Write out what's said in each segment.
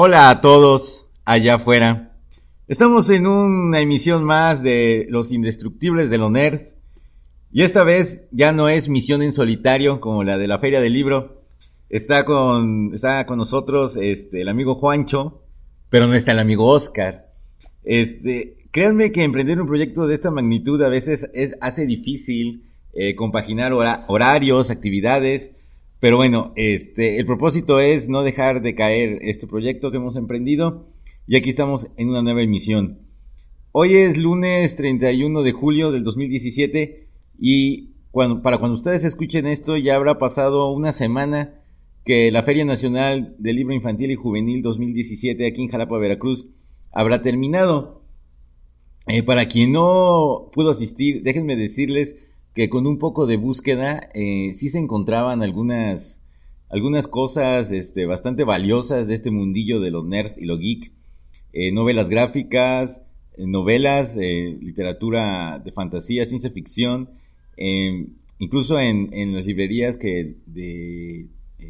Hola a todos allá afuera. Estamos en una emisión más de Los Indestructibles de lo Nerd. Y esta vez ya no es misión en solitario como la de la Feria del Libro. Está con, está con nosotros este, el amigo Juancho, pero no está el amigo Oscar. Este, créanme que emprender un proyecto de esta magnitud a veces es, hace difícil eh, compaginar horarios, actividades. Pero bueno, este, el propósito es no dejar de caer este proyecto que hemos emprendido y aquí estamos en una nueva emisión. Hoy es lunes 31 de julio del 2017 y cuando, para cuando ustedes escuchen esto ya habrá pasado una semana que la Feria Nacional del Libro Infantil y Juvenil 2017 aquí en Jalapa, Veracruz, habrá terminado. Eh, para quien no pudo asistir, déjenme decirles que con un poco de búsqueda eh, sí se encontraban algunas, algunas cosas este, bastante valiosas de este mundillo de los nerds y lo geek. Eh, novelas gráficas, eh, novelas, literatura de fantasía, ciencia ficción, incluso en, en, las librerías que de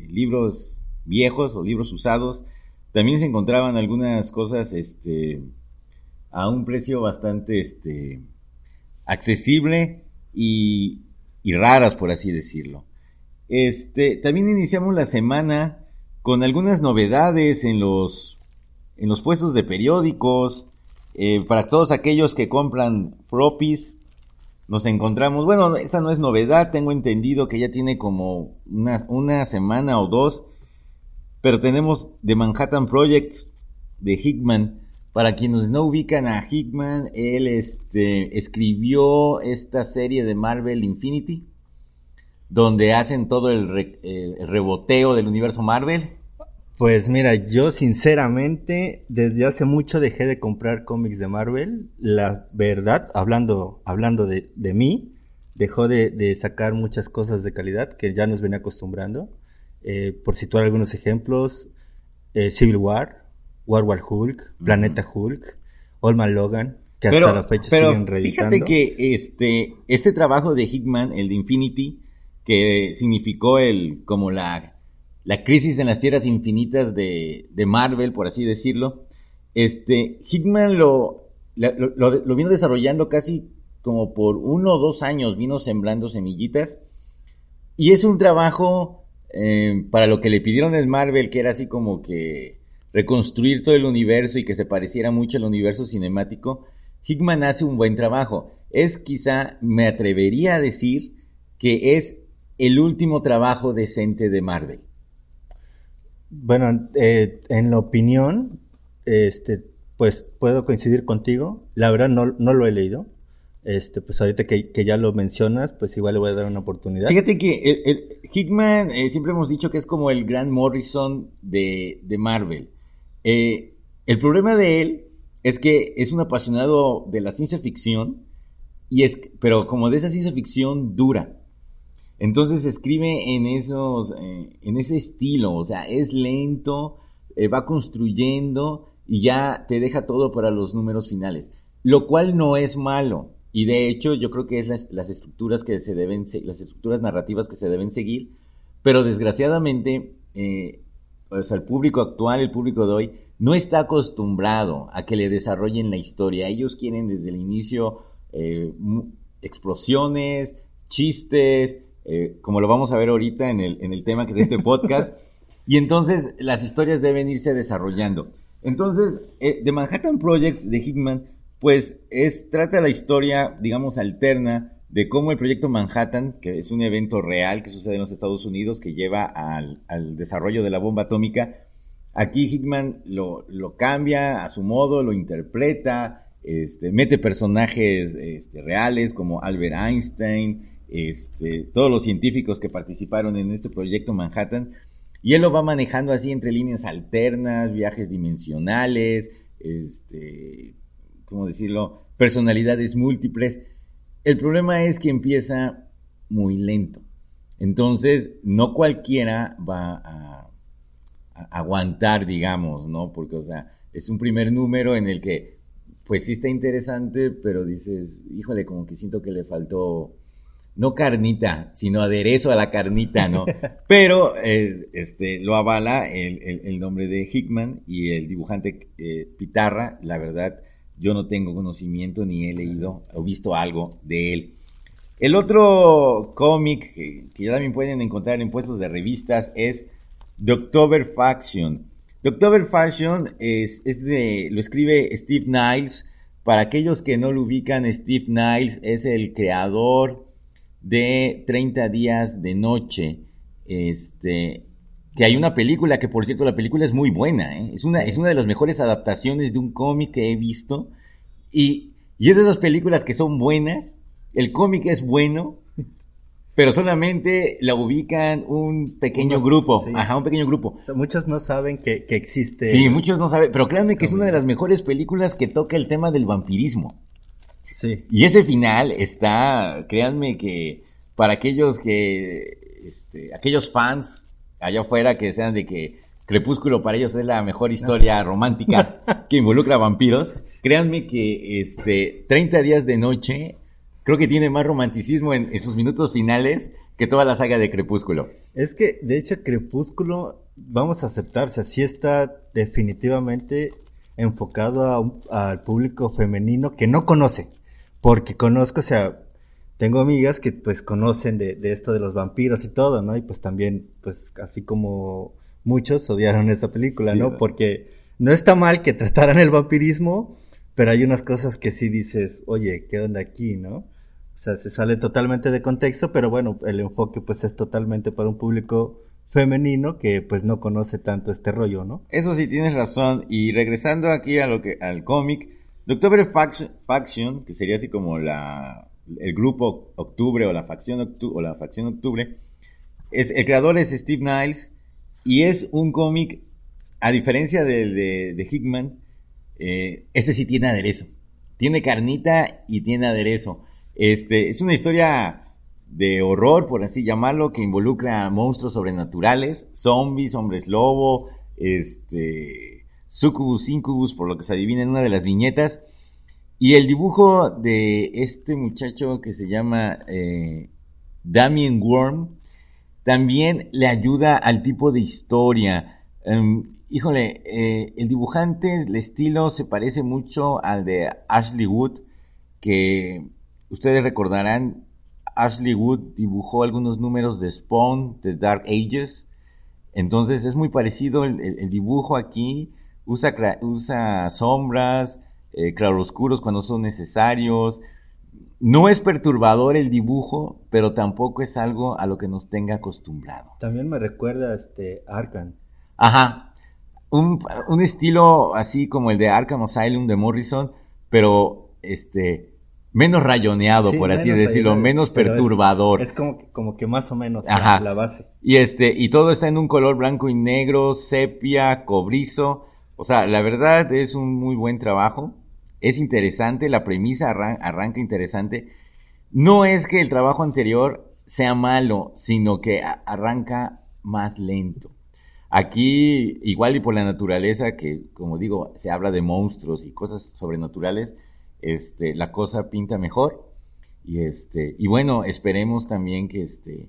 libros viejos o libros usados, también se encontraban algunas cosas este, a un precio bastante este, accesible y, raras, por así decirlo. Este, también iniciamos la semana con algunas novedades en los, en los puestos de periódicos. Eh, para todos aquellos que compran propis, nos encontramos, bueno, esta no es novedad, tengo entendido que ya tiene como una, una semana o dos, pero tenemos The Manhattan Projects de Hickman, para quienes no ubican a Hickman, él este, escribió esta serie de Marvel Infinity, donde hacen todo el, reboteo del universo Marvel. Pues mira, yo sinceramente desde hace mucho dejé de comprar cómics de Marvel. La verdad, hablando, hablando de, mí, dejó de, sacar muchas cosas de calidad que ya nos venía acostumbrando. Eh, por situar algunos ejemplos, eh, Civil War, War War Hulk, Planeta Hulk, Olman Logan, que hasta la fecha siguen reeditando. Fíjate que este, este trabajo de Hickman, el de Infinity, que significó el como la, la crisis en las tierras infinitas de, de Marvel, por así decirlo, este, Hickman lo, lo, lo, vino desarrollando casi como por uno o dos años, vino sembrando semillitas, y es un trabajo eh, para lo que le pidieron el Marvel, que era así como que reconstruir todo el universo y que se pareciera mucho al universo cinemático, Hickman hace un buen trabajo. Es quizá, me atrevería a decir, que es el último trabajo decente de Marvel. Bueno, eh, en la opinión, este, pues puedo coincidir contigo. La verdad no, no lo he leído. Este, pues ahorita que, ya lo mencionas, pues igual le voy a dar una oportunidad. Fíjate que el, Hickman eh, siempre hemos dicho que es como el gran Morrison de, de Marvel. Eh, el problema de él es que es un apasionado de la ciencia ficción, y es, pero como de esa ciencia ficción dura. Entonces escribe en, esos, eh, en ese estilo, o sea, es lento, eh, va construyendo y ya te deja todo para los números finales, lo cual no es malo. Y de hecho yo creo que es las, estructuras que se deben, las estructuras narrativas que se deben seguir, pero desgraciadamente sea, el público actual, el público de hoy, no está acostumbrado a que le desarrollen la historia. Ellos quieren desde el inicio eh, explosiones, chistes, eh, como lo vamos a ver ahorita en el, en el tema de este podcast. y entonces las historias deben irse desarrollando. Entonces, eh, The Manhattan Projects de Hickman, pues es, trata la historia, digamos, alterna de cómo el proyecto Manhattan, que es un evento real que sucede en los Estados Unidos, que lleva al, desarrollo de la bomba atómica, aquí Hickman lo, cambia a su modo, lo interpreta este, mete personajes este, reales como Albert Einstein, este, todos los científicos que participaron en este proyecto Manhattan, y él lo va manejando así entre líneas alternas, viajes dimensionales, este, ¿cómo decirlo? Personalidades múltiples. El problema es que empieza muy lento. Entonces, no cualquiera va a, aguantar, digamos, ¿no? Porque, o sea, es un primer número en el que, pues sí está interesante, pero dices, híjole, como que siento que le faltó, no carnita, sino aderezo a la carnita, ¿no? Pero eh, este, lo avala el, nombre de Hickman y el dibujante eh, Pitarra, la verdad, yo no tengo conocimiento ni he leído o visto algo de él. El otro cómic que, ya también pueden encontrar en puestos de revistas es The October Faction. The October Faction es, de, lo escribe Steve Niles. Para aquellos que no lo ubican, Steve Niles es el creador de 30 días de noche. Este, que hay una película, que por cierto la película es muy buena, ¿eh? es, una, es una de las mejores adaptaciones de un cómic que he visto. Y, y es de esas películas que son buenas, el cómic es bueno, pero solamente la ubican un pequeño grupo. Ajá, un pequeño grupo. muchos no saben que, existe. Sí, muchos no saben, pero créanme que es una de las mejores películas que toca el tema del vampirismo. Sí. Y ese final está, créanme que para aquellos que, este, aquellos fans allá afuera que sean de que Crepúsculo para ellos es la mejor historia romántica que involucra vampiros, créanme que este 30 días de noche creo que tiene más romanticismo en, sus minutos finales que toda la saga de Crepúsculo. Es que, de hecho, Crepúsculo, vamos a aceptarse, así está definitivamente enfocado al público femenino que no conoce, porque conozco, o sea, tengo amigas que pues conocen de, esto de los vampiros y todo, ¿no? Y pues también, pues así como muchos odiaron esa película, ¿no? Porque no está mal que trataran el vampirismo, pero hay unas cosas que sí dices, oye, ¿qué onda aquí, no? O sea, se sale totalmente de contexto, pero bueno, el enfoque pues es totalmente para un público femenino que pues no conoce tanto este rollo, ¿no? Eso sí tienes razón y regresando aquí a lo que al cómic, October Faction, que sería así como la el grupo Octubre o la facción Octubre, o la facción Octubre, es el creador es Steve Niles y es un cómic a diferencia del de, Hickman, eh, este sí tiene aderezo. Tiene carnita y tiene aderezo. Este, es una historia de horror, por así llamarlo, que involucra monstruos sobrenaturales, zombies, hombres lobo, este, sucubus, incubus, por lo que se adivina en una de las viñetas. Y el dibujo de este muchacho que se llama eh, Damien Worm también le ayuda al tipo de historia. Em, híjole, eh, el dibujante, el estilo se parece mucho al de Ashley Wood, que Ustedes recordarán, Ashley Wood dibujó algunos números de Spawn, de Dark Ages. Entonces es muy parecido el, dibujo aquí. Usa, usa sombras, eh, claroscuros cuando son necesarios. No es perturbador el dibujo, pero tampoco es algo a lo que nos tenga acostumbrado. También me recuerda este Arkham. Ajá. Un, un estilo así como el de Arkham Asylum de Morrison, pero este menos rayoneado, por así decirlo, menos perturbador. Es, como, que, como que más o menos la base. Y este, y todo está en un color blanco y negro, sepia, cobrizo. O sea, la verdad es un muy buen trabajo. Es interesante, la premisa arranca interesante. No es que el trabajo anterior sea malo, sino que arranca más lento. Aquí, igual y por la naturaleza, que como digo, se habla de monstruos y cosas sobrenaturales, este, la cosa pinta mejor. Y este, y bueno, esperemos también que este,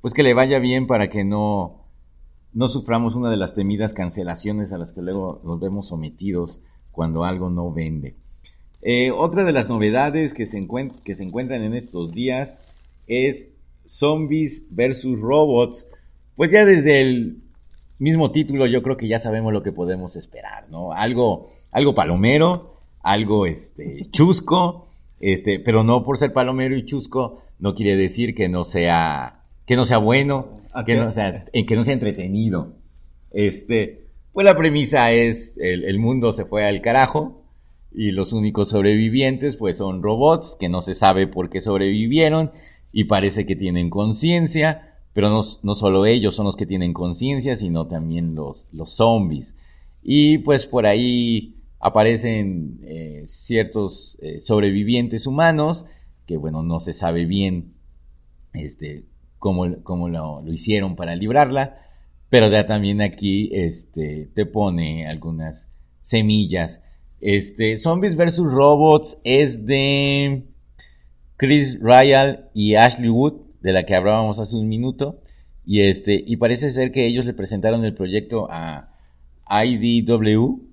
pues que le vaya bien para que no, no suframos una de las temidas cancelaciones a las que luego nos vemos sometidos cuando algo no vende. Eh, otra de las novedades que se, que se encuentran en estos días es Zombies versus Robots. Pues ya desde el mismo título yo creo que ya sabemos lo que podemos esperar, ¿no? Algo, algo palomero, algo este, chusco, este, pero no por ser palomero y chusco, no quiere decir que no sea, que no sea bueno, que no sea, que no sea entretenido. Este, pues la premisa es, el, mundo se fue al carajo, y los únicos sobrevivientes pues son robots que no se sabe por qué sobrevivieron y parece que tienen conciencia, pero no, no, solo ellos son los que tienen conciencia, sino también los, los zombies. Y pues por ahí aparecen eh, ciertos eh, sobrevivientes humanos que bueno, no se sabe bien este, cómo, cómo lo, lo, hicieron para librarla, pero ya también aquí este, te pone algunas semillas. Este, Zombies vs. Robots es de Chris Ryan y Ashley Wood, de la que hablábamos hace un minuto, y este, y parece ser que ellos le presentaron el proyecto a IDW,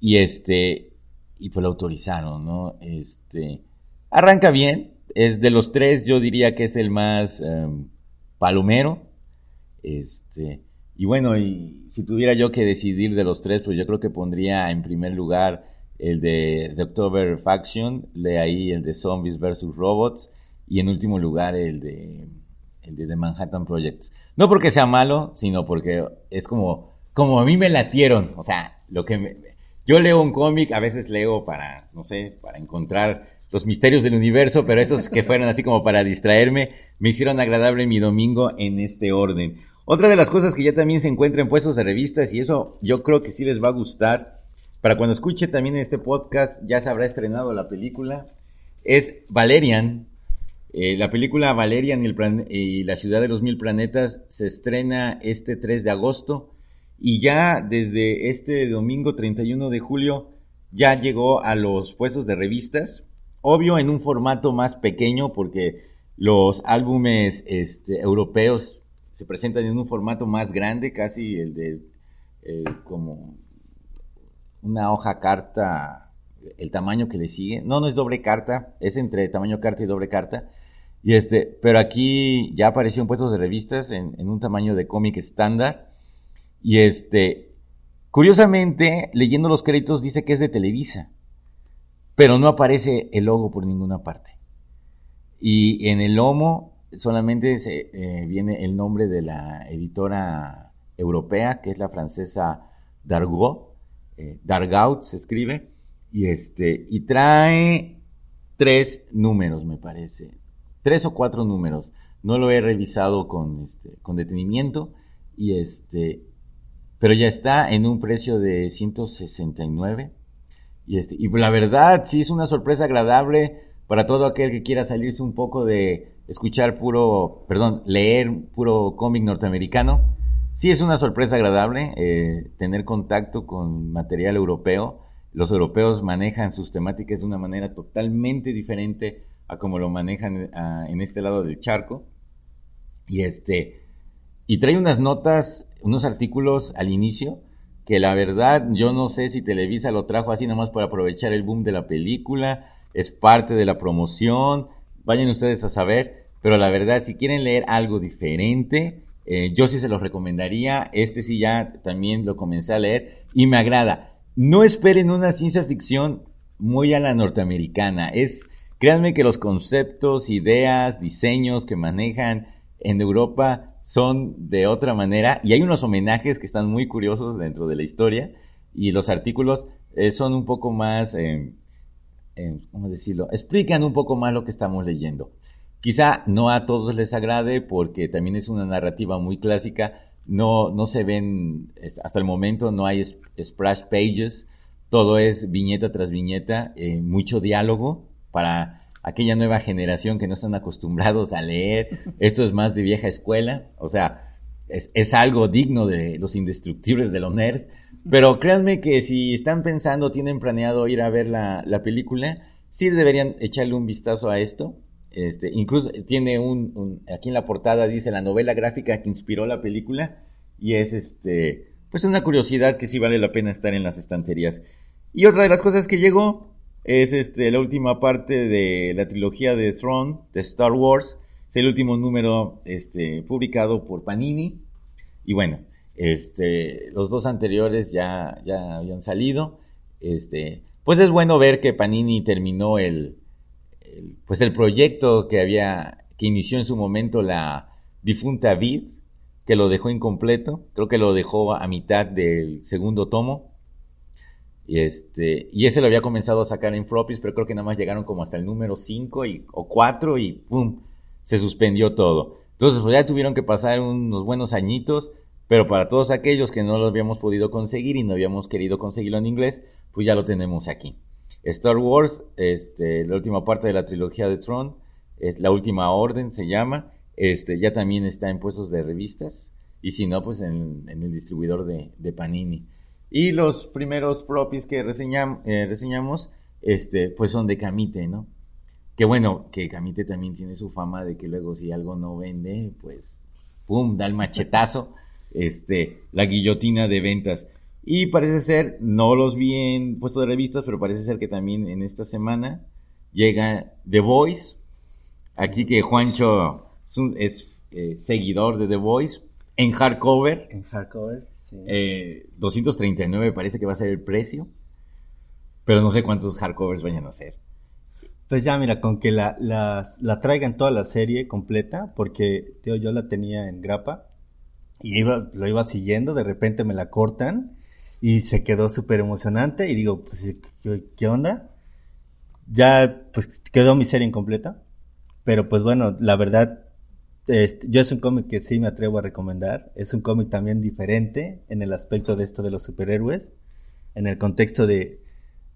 y este, y pues lo autorizaron, ¿no? Este, arranca bien, es de los tres, yo diría que es el más um, palomero, este, y bueno, y si tuviera yo que decidir de los tres, pues yo creo que pondría en primer lugar el de The October Faction, de ahí el de Zombies vs. Robots, y en último lugar el de, el de The Manhattan Project. No porque sea malo, sino porque es como, como a mí me latieron, o sea, lo que me, yo leo un cómic, a veces leo para, no sé, para encontrar los misterios del universo, pero estos que fueron así como para distraerme, me hicieron agradable mi domingo en este orden. Otra de las cosas que ya también se encuentra en puestos de revistas, y eso yo creo que sí les va a gustar, para cuando escuche también este podcast, ya se habrá estrenado la película, es Valerian. Eh, la película Valerian y, el y la ciudad de los mil planetas se estrena este 3 de agosto y ya desde este domingo 31 de julio ya llegó a los puestos de revistas, obvio en un formato más pequeño porque los álbumes este, europeos se presentan en un formato más grande, casi el de eh, como una hoja carta, el tamaño que le sigue. No, no es doble carta, es entre tamaño carta y doble carta. Y este, pero aquí ya apareció en puestos de revistas en, en un tamaño de cómic estándar y este, curiosamente, leyendo los créditos dice que es de Televisa, pero no aparece el logo por ninguna parte. Y en el lomo solamente se, eh, viene el nombre de la editora europea, que es la francesa Dargaud, eh, Dargaud se escribe, y este, y trae tres números, me parece, tres o cuatro números. No lo he revisado con, este, con detenimiento, y este, pero ya está en un precio de 169. Y, este, y la verdad, sí es una sorpresa agradable para todo aquel que quiera salirse un poco de escuchar puro, perdón, leer puro cómic norteamericano. Sí es una sorpresa agradable eh, tener contacto con material europeo. Los europeos manejan sus temáticas de una manera totalmente diferente a como lo manejan en este lado del charco. Y este, y trae unas notas unos artículos al inicio que la verdad yo no sé si Televisa lo trajo así nomás para aprovechar el boom de la película, es parte de la promoción, vayan ustedes a saber, pero la verdad si quieren leer algo diferente, eh, yo sí se los recomendaría, este sí ya también lo comencé a leer y me agrada. No esperen una ciencia ficción muy a la norteamericana, es, créanme que los conceptos, ideas, diseños que manejan en Europa son de otra manera y hay unos homenajes que están muy curiosos dentro de la historia y los artículos eh, son un poco más, eh, eh, ¿cómo decirlo? Explican un poco más lo que estamos leyendo. Quizá no a todos les agrade porque también es una narrativa muy clásica, no, no se ven, hasta el momento no hay splash pages, todo es viñeta tras viñeta, mucho diálogo para aquella nueva generación que no están acostumbrados a leer, esto es más de vieja escuela, o sea, es, algo digno de los indestructibles de los nerd, pero créanme que si están pensando, tienen planeado ir a ver la, película, sí deberían echarle un vistazo a esto, este, incluso tiene un, aquí en la portada dice la novela gráfica que inspiró la película, y es este, pues una curiosidad que sí vale la pena estar en las estanterías. Y otra de las cosas que llegó es este, la última parte de la trilogía de Throne, de Star Wars. Es el último número este, publicado por Panini. Y bueno, este, los dos anteriores ya, ya habían salido. Este, pues es bueno ver que Panini terminó el, pues el proyecto que había, que inició en su momento la difunta Vid, que lo dejó incompleto. Creo que lo dejó a mitad del segundo tomo. Y, este, y ese lo había comenzado a sacar en floppies, pero creo que nada más llegaron como hasta el número 5 y, o 4 y ¡pum! Se suspendió todo. Entonces, pues ya tuvieron que pasar unos buenos añitos, pero para todos aquellos que no lo habíamos podido conseguir y no habíamos querido conseguirlo en inglés, pues ya lo tenemos aquí. Star Wars, este, la última parte de la trilogía de Tron, es la última orden, se llama, este, ya también está en puestos de revistas, y si no, pues en, el distribuidor de, Panini. Y los primeros propios que eh, reseñamos, este, pues son de Camite, ¿no? Que bueno, que Camite también tiene su fama de que luego si algo no vende, pues, pum, da el machetazo, este, la guillotina de ventas. Y parece ser, no los vi en puesto de revistas, pero parece ser que también en esta semana llega The Voice. Aquí que Juancho es, eh, seguidor de The Voice en hardcover. En hardcover. 239 eh, parece que va a ser el precio. Pero no sé cuántos hardcovers vayan a ser. Pues ya, mira, con que la, la, traigan toda la serie completa, porque yo la tenía en grapa y iba, lo iba siguiendo, de repente me la cortan y se quedó súper emocionante y digo, pues, ¿qué, onda? Ya, pues quedó mi serie incompleta, pero pues bueno, la verdad, este, yo es un cómic que sí me atrevo a recomendar. Es un cómic también diferente en el aspecto de esto de los superhéroes, en el contexto de,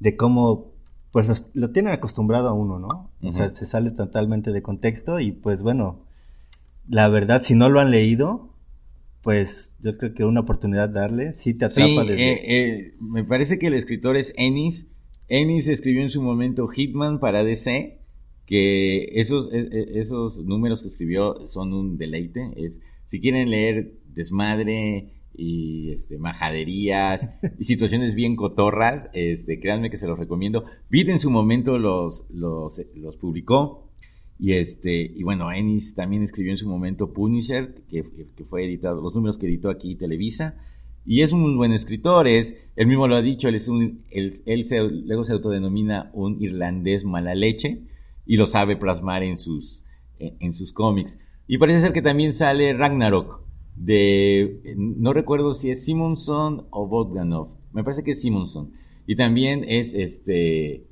de cómo pues lo tienen acostumbrado a uno, ¿no? O sea, se sale totalmente de contexto y pues bueno, la verdad, si no lo han leído, pues yo creo que una oportunidad darle, sí te atrapa sí, eh, eh, me parece que el escritor es Ennis. Ennis escribió en su momento Hitman para DC que esos, e, e, esos números que escribió son un deleite. Es, si quieren leer desmadre y este, majaderías y situaciones bien cotorras, este, créanme que se los recomiendo. Vid en su momento los, los, los publicó. Y este, y bueno, Ennis también escribió en su momento Punisher, que, que, fue editado, los números que editó aquí Televisa. Y es un buen escritor, es, él mismo lo ha dicho, él es un, él, luego se autodenomina un irlandés mala leche y lo sabe plasmar en sus, en, sus cómics. Y parece ser que también sale Ragnarok, de, no recuerdo si es Simonson o Bogdanov, me parece que es Simonson. Y también es este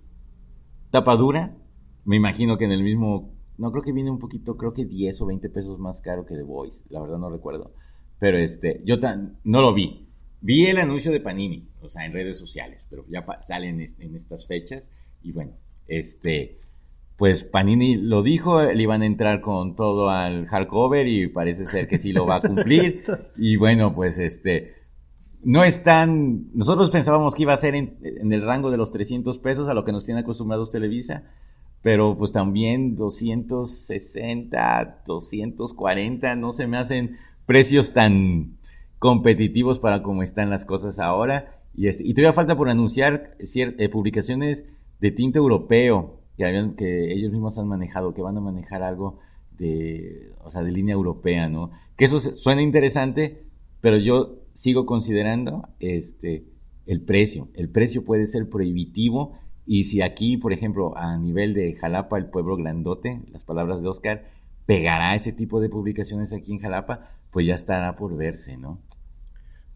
tapadura, me imagino que en el mismo, no creo que viene un poquito, creo que 10 o 20 pesos más caro que The Voice, la verdad no recuerdo. Pero este, yo tan, no lo vi. Vi el anuncio de Panini, o sea, en redes sociales, pero ya salen en estas fechas y bueno, este, pues Panini lo dijo, le iban a entrar con todo al hardcover y parece ser que sí lo va a cumplir. y bueno, pues este, no es tan, nosotros pensábamos que iba a ser en, el rango de los 300 pesos a lo que nos tiene acostumbrados Televisa, pero pues también 260, 240, no se me hacen precios tan competitivos para como están las cosas ahora. Y, este, y todavía falta por anunciar eh, publicaciones de tinta europeo que, que ellos mismos han manejado, que van a manejar algo de, o sea, de línea europea, ¿no? Que eso suena interesante, pero yo sigo considerando este, el precio. El precio puede ser prohibitivo y si aquí, por ejemplo, a nivel de Jalapa, el pueblo grandote, las palabras de Oscar, pegará ese tipo de publicaciones aquí en Jalapa, pues ya estará por verse, ¿no?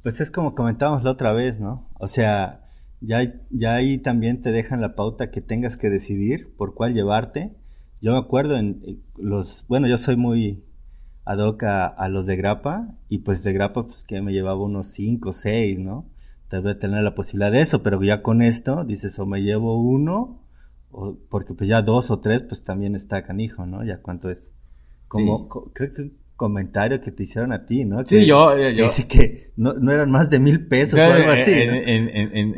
Pues es como comentábamos la otra vez, ¿no? O sea, ya, ya ahí también te dejan la pauta que tengas que decidir por cuál llevarte. Yo me acuerdo en los, bueno, yo soy muy ad hoc a, los de grapa y pues de grapa pues que me llevaba unos 5 o 6, ¿no? Tal vez tener la posibilidad de eso, pero ya con esto dices o me llevo uno, o, porque pues ya dos o tres pues también está canijo, ¿no? Ya cuánto es. Como, creo que comentario que te hicieron a ti, ¿no? sí, yo, yo. Dice que no, no, eran más de mil pesos o algo así. En, en,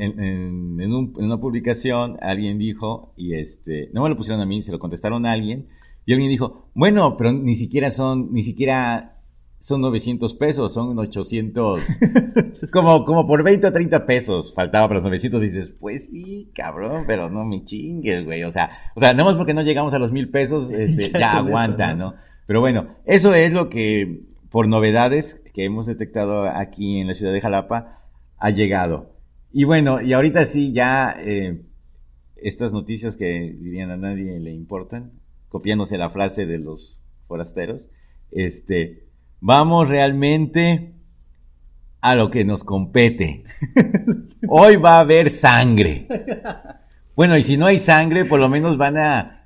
en, en, una publicación alguien dijo, y este, no me lo pusieron a mí, se lo contestaron a alguien, y alguien dijo, bueno, pero ni siquiera son, ni siquiera son 900 pesos, son 800, como, como por 20 o 30 pesos faltaba para los 900, dices, pues sí, cabrón, pero no me chingues, güey, o sea, o sea, nada más porque no llegamos a los mil pesos, este, ya, aguanta, ¿no? Pero bueno, eso es lo que, por novedades que hemos detectado aquí en la ciudad de Jalapa, ha llegado. Y bueno, y ahorita sí, ya eh, estas noticias que dirían a nadie le importan, copiándose la frase de los forasteros, este, vamos realmente a lo que nos compete. Hoy va a haber sangre. Bueno, y si no hay sangre, por lo menos van a,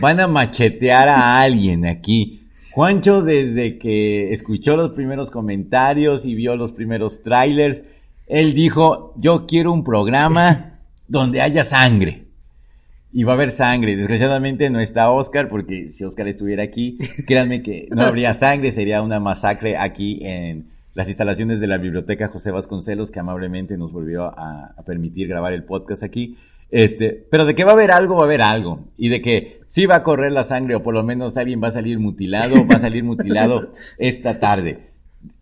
van a machetear a alguien aquí. Juancho, desde que escuchó los primeros comentarios y vio los primeros trailers, él dijo, yo quiero un programa donde haya sangre. Y va a haber sangre. Desgraciadamente no está Oscar, porque si Oscar estuviera aquí, créanme que no habría sangre, sería una masacre aquí en las instalaciones de la biblioteca José Vasconcelos, que amablemente nos volvió a, a permitir grabar el podcast aquí. Este, pero de que va a haber algo, va a haber algo. Y de que sí va a correr la sangre, o por lo menos alguien va a salir mutilado, va a salir mutilado esta tarde.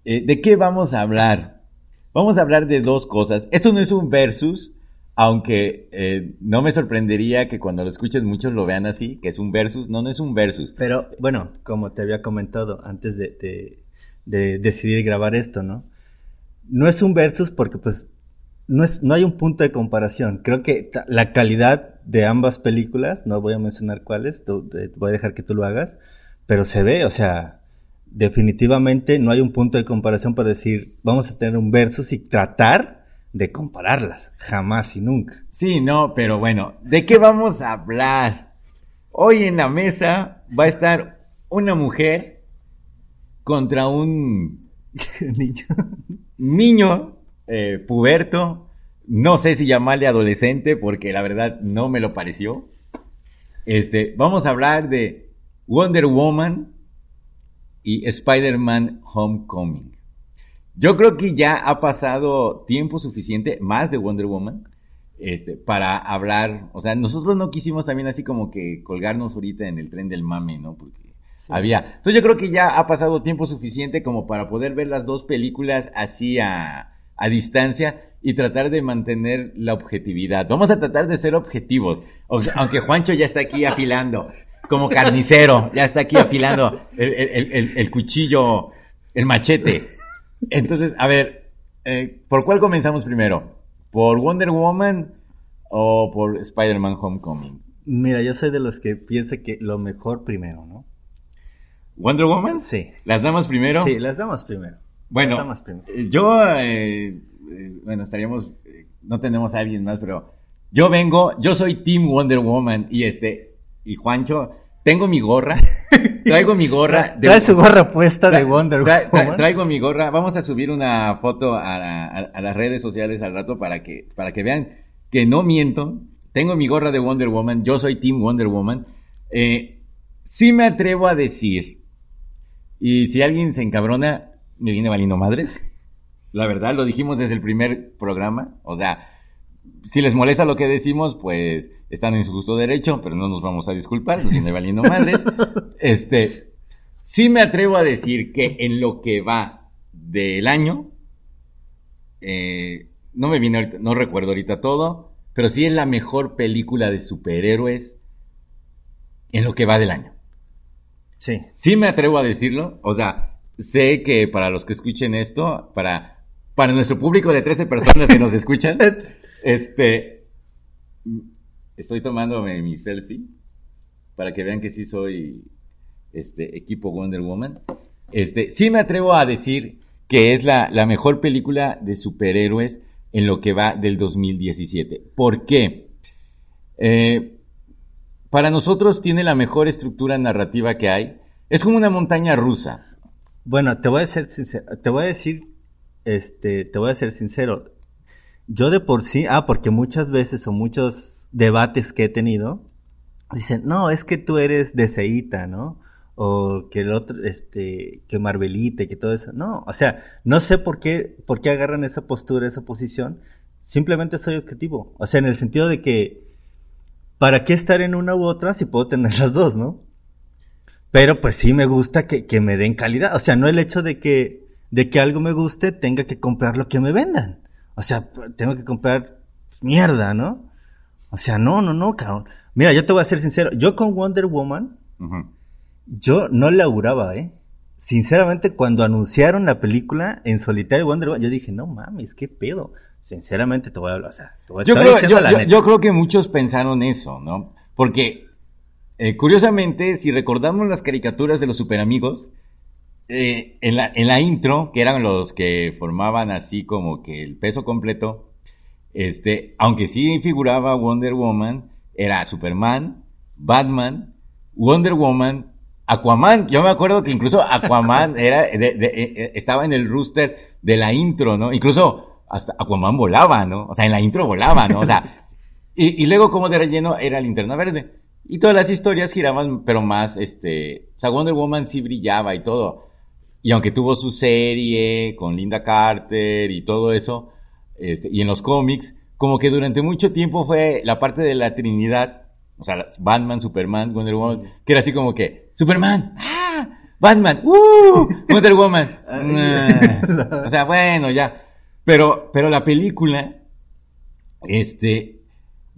Eh, ¿De qué vamos a hablar? Vamos a hablar de dos cosas. Esto no es un versus, aunque eh, no me sorprendería que cuando lo escuchen muchos lo vean así, que es un versus. No, no es un versus. Pero bueno, como te había comentado antes de, de, de decidir grabar esto, ¿no? No es un versus porque pues no, es, no hay un punto de comparación. Creo que la calidad de ambas películas, no voy a mencionar cuáles, voy a dejar que tú lo hagas, pero se ve, o sea, definitivamente no hay un punto de comparación para decir, vamos a tener un versus y tratar de compararlas, jamás y nunca. Sí, no, pero bueno, ¿de qué vamos a hablar? Hoy en la mesa va a estar una mujer contra un Niño. niño eh, puberto, no sé si llamarle adolescente porque la verdad no me lo pareció. Este, vamos a hablar de Wonder Woman y Spider-Man Homecoming. Yo creo que ya ha pasado tiempo suficiente, más de Wonder Woman, este, para hablar, o sea, nosotros no quisimos también así como que colgarnos ahorita en el tren del mame, ¿no? Porque había. Entonces yo creo que ya ha pasado tiempo suficiente como para poder ver las dos películas así a, a distancia y tratar de mantener la objetividad. Vamos a tratar de ser objetivos, o sea, aunque Juancho ya está aquí afilando, como carnicero, ya está aquí afilando el, el- el- el cuchillo, el machete. Entonces, a ver, eh, ¿por cuál comenzamos primero? ¿Por Wonder Woman o por Spider-Man Homecoming? Mira, yo soy de los que piensa que lo mejor primero, ¿no? ¿Wonder Woman? Sí. ¿Las damas primero? Sí, las damos primero. Bueno, Las damas primero. eh, yo, eh, eh, bueno, estaríamos, no tenemos a alguien más, pero yo vengo, yo soy Team Wonder Woman y este, y Juancho, tengo mi gorra, traigo mi gorra. de- Trae su gorra puesta de Wonder tra- tra- Woman. traigo mi gorra, vamos a subir una foto a, a- a las redes sociales al rato para que, para que vean que no miento. Tengo mi gorra de Wonder Woman, yo soy Team Wonder Woman. Eh, sí me atrevo a decir, y si alguien se encabrona, me viene valiendo madres. La verdad, lo dijimos desde el primer programa. O sea, si les molesta lo que decimos, pues están en su justo derecho, pero no nos vamos a disculpar, nos viene valiendo madres. Este, sí me atrevo a decir que en lo que va del año, eh, no me viene ahorita, no recuerdo ahorita todo, pero sí es la mejor película de superhéroes en lo que va del año. Sí. Sí me atrevo a decirlo, o sea, sé que para los que escuchen esto, para, para nuestro público de 13 personas que nos escuchan, este, estoy tomándome mi selfie para que vean que sí soy, este, equipo Wonder Woman. Este, sí me atrevo a decir que es la, la mejor película de superhéroes en lo que va del 2017. ¿Por qué? Eh, para nosotros tiene la mejor estructura narrativa que hay. Es como una montaña rusa. Bueno, te voy a ser sincero, te voy a decir, este, te voy a ser sincero. Yo de por sí, ah, porque muchas veces o muchos debates que he tenido, dicen, no, es que tú eres deseíta, ¿no? O que el otro, este, que Marvelita, y que todo eso. No, o sea, no sé por qué, por qué agarran esa postura, esa posición. Simplemente soy objetivo. O sea, en el sentido de que, ¿para qué estar en una u otra si puedo tener las dos, no? Pero pues sí me gusta que, que me den calidad. O sea, no el hecho de que, de que algo me guste tenga que comprar lo que me vendan. O sea, tengo que comprar mierda, ¿no? O sea, no, no, no, cabrón. Mira, yo te voy a ser sincero. Yo con Wonder Woman, yo no la auguraba, ¿eh? Sinceramente, cuando anunciaron la película en solitario Wonder Woman, yo dije, no mames, qué pedo. Sinceramente te voy a hablar, o sea, te voy a Yo creo, yo- la yo- yo creo que muchos pensaron eso, ¿no? Porque, eh, curiosamente, si recordamos las caricaturas de los superamigos, eh, en, la, en la intro, que eran los que formaban así como que el peso completo, este, aunque sí figuraba Wonder Woman, era Superman, Batman, Wonder Woman, Aquaman. Yo me acuerdo que incluso Aquaman era de- eh, estaba en el rooster de la intro, ¿no? Incluso hasta Aquaman volaba, ¿no? O sea, en la intro volaba, ¿no? O sea, y, y luego como de relleno era Linterna Verde. Y todas las historias giraban, pero más, este, o sea, Wonder Woman sí brillaba y todo. Y aunque tuvo su serie con Linda Carter y todo eso, este, y en los cómics, como que durante mucho tiempo fue la parte de la Trinidad, o sea, Batman, Superman, Wonder Woman, que era así como que, Superman, ¡ah! Batman, ¡uh! Wonder Woman, "Nah". o sea, bueno, ya. Pero, pero la película, este,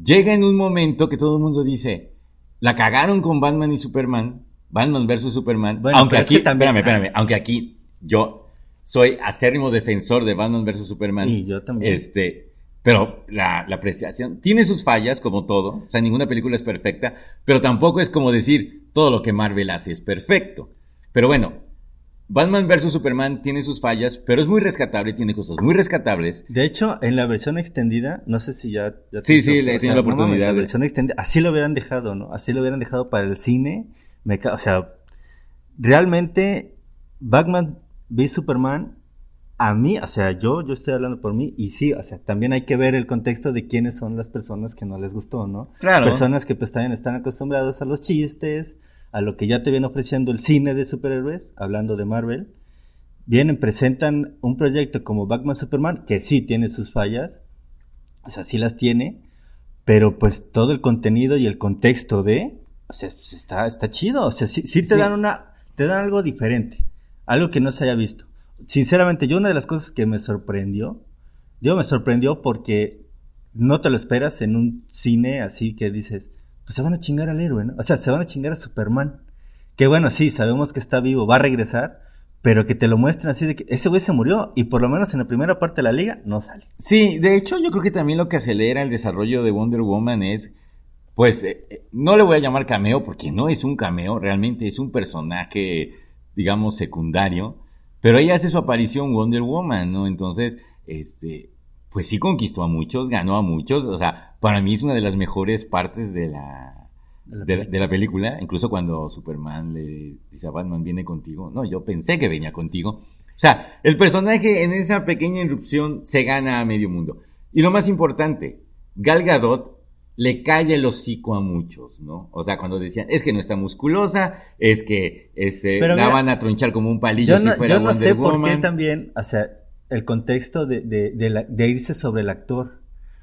llega en un momento que todo el mundo dice, la cagaron con Batman y Superman, Batman versus Superman, Bueno, aunque pero es aquí, que también- espérame, espérame, aunque aquí yo soy acérrimo defensor de Batman versus Superman. Y yo también. Este, pero la, la apreciación tiene sus fallas, como todo. O sea, ninguna película es perfecta, pero tampoco es como decir todo lo que Marvel hace es perfecto. Pero bueno, Batman versus Superman tiene sus fallas, pero es muy rescatable, tiene cosas muy rescatables. De hecho, en la versión extendida, no sé si ya... ya Sí, sí, le he tenido la no oportunidad La versión extendida, así lo hubieran dejado, ¿no? Así lo hubieran dejado para el cine. Me o sea, realmente, Batman v Superman, a mí, o sea, yo, yo estoy hablando por mí, y sí, o sea, también hay que ver el contexto de quiénes son las personas que no les gustó, ¿no? Claro. Personas que pues también están acostumbradas a los chistes, a lo que ya te viene ofreciendo el cine de superhéroes, hablando de Marvel. Vienen, presentan un proyecto como Batman Superman, que sí tiene sus fallas, o sea, sí las tiene, pero pues todo el contenido y el contexto de, o sea, pues está, está chido, o sea, sí, sí te Sí. dan una, te dan algo diferente, algo que no se haya visto. Sinceramente, yo una de las cosas que me sorprendió, yo me sorprendió porque no te lo esperas en un cine así que dices, pues se van a chingar al héroe, ¿no? O sea, se van a chingar a Superman. Que bueno, sí, sabemos que está vivo, va a regresar, pero que te lo muestren así de que ese güey se murió y por lo menos en la primera parte de la liga no sale. Sí, de hecho yo creo que también lo que acelera el desarrollo de Wonder Woman es, pues, eh, eh, no le voy a llamar cameo porque no es un cameo, realmente es un personaje, digamos, secundario, pero ella hace su aparición Wonder Woman, ¿no? Entonces, este, pues sí conquistó a muchos, ganó a muchos, o sea, para mí es una de las mejores partes de la, De la de, la- de la película, incluso cuando Superman le dice a Batman, viene contigo. No, yo pensé que venía contigo. O sea, el personaje en esa pequeña irrupción se gana a medio mundo. Y lo más importante, Gal Gadot le calla el hocico a muchos, ¿no? O sea, cuando decían, es que no está musculosa, es que este, Pero la mira, van a tronchar como un palillo Yo si no, fuera yo no Wonder sé por qué también, o sea, el contexto de, de, de, la- de irse sobre el actor.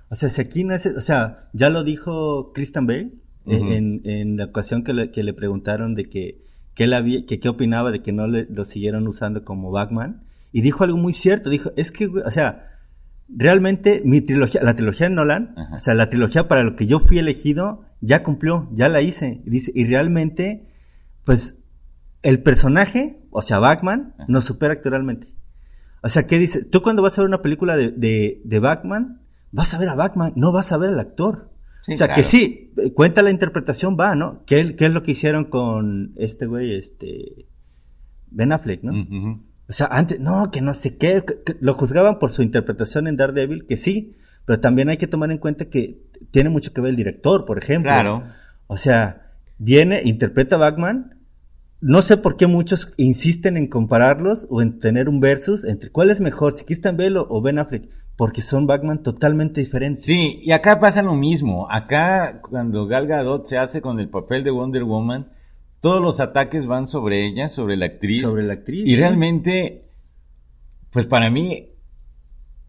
O sea, si aquí no es, o sea, ya lo dijo Christian Bale eh, en, en la ocasión que le, que le preguntaron de que, que él había, que qué opinaba de que no le, lo siguieron usando como Batman. Y dijo algo muy cierto, dijo, es que, o sea, realmente mi trilogía, la trilogía de Nolan, Ajá. o sea, la trilogía para lo que yo fui elegido, ya cumplió, ya la hice. Y dice, y realmente, pues, el personaje, o sea, Batman, Ajá. nos supera actualmente. O sea, ¿qué dices? Tú cuando vas a ver una película de, de, de Batman, vas a ver a Batman, no vas a ver al actor. Sí, o sea, claro. que sí, cuenta la interpretación, va, ¿no? ¿Qué, qué es lo que hicieron con este güey, este... Ben Affleck, ¿no? Ujú. O sea, antes, no, que no sé qué, que- que lo juzgaban por su interpretación en Daredevil, que sí, pero también hay que tomar en cuenta que tiene mucho que ver el director, por ejemplo. Claro. O sea, viene, interpreta a Batman. No sé por qué muchos insisten en compararlos o en tener un versus entre cuál es mejor, si Christian Bale o- o Ben Affleck, porque son Batman totalmente diferentes. Sí, y acá pasa lo mismo. Acá, cuando Gal Gadot se hace con el papel de Wonder Woman, todos los ataques van sobre ella, sobre la actriz. Sobre la actriz. Y ¿no? realmente, pues para mí,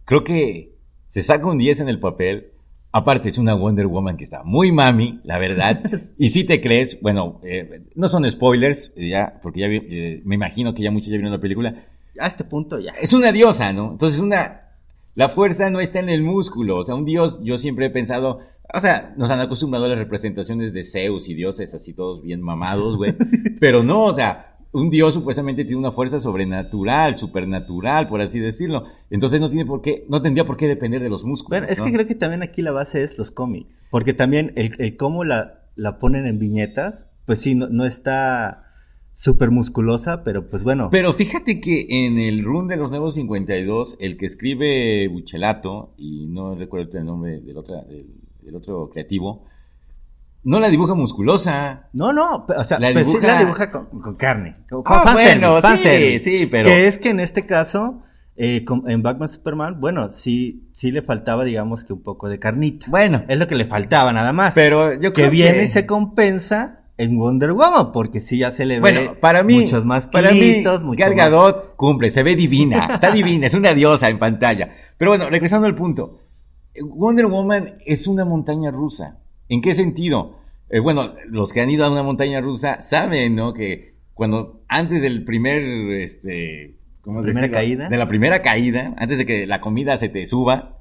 creo que se saca un 10 en el papel. Aparte, es una Wonder Woman que está muy mami, la verdad. y si te crees, bueno, eh, no son spoilers, eh, ya, porque ya vi- eh, me imagino que ya muchos ya vieron la película. A este punto ya. Es una diosa, ¿no? Entonces, una. La fuerza no está en el músculo. O sea, un dios, yo siempre he pensado. O sea, nos han acostumbrado a las representaciones de Zeus y dioses así todos bien mamados, güey. Pero no, o sea, un dios supuestamente tiene una fuerza sobrenatural, supernatural, por así decirlo. Entonces no tiene por qué, no tendría por qué depender de los músculos. Bueno, es ¿no? que creo que también aquí la base es los cómics. Porque también el, el cómo la, la ponen en viñetas, pues sí, no, no está súper musculosa, pero pues bueno. Pero fíjate que en el run de los nuevos 52, el que escribe Buchelato, y no recuerdo el nombre del otro, del, otro creativo, no la dibuja musculosa. No, no, o sea, la pues dibuja, la dibuja con, carne. Con, ah, bueno, sí, sí, pero... Que es que en este caso, eh, en Batman Superman, bueno, sí, sí le faltaba, digamos, que un poco de carnita. Bueno. Es lo que le faltaba, nada más. Pero yo creo que... viene y se compensa en Wonder Woman, porque sí ya se le ve para mí, muchos más para mí, Gal Gadot cumple, se ve divina, está divina, es una diosa en pantalla. Pero bueno, regresando al punto, Wonder Woman es una montaña rusa. ¿En qué sentido? Eh, bueno, los que han ido a una montaña rusa saben, ¿no? Que cuando antes del primer, este, ¿cómo primera caída, de la primera caída, antes de que la comida se te suba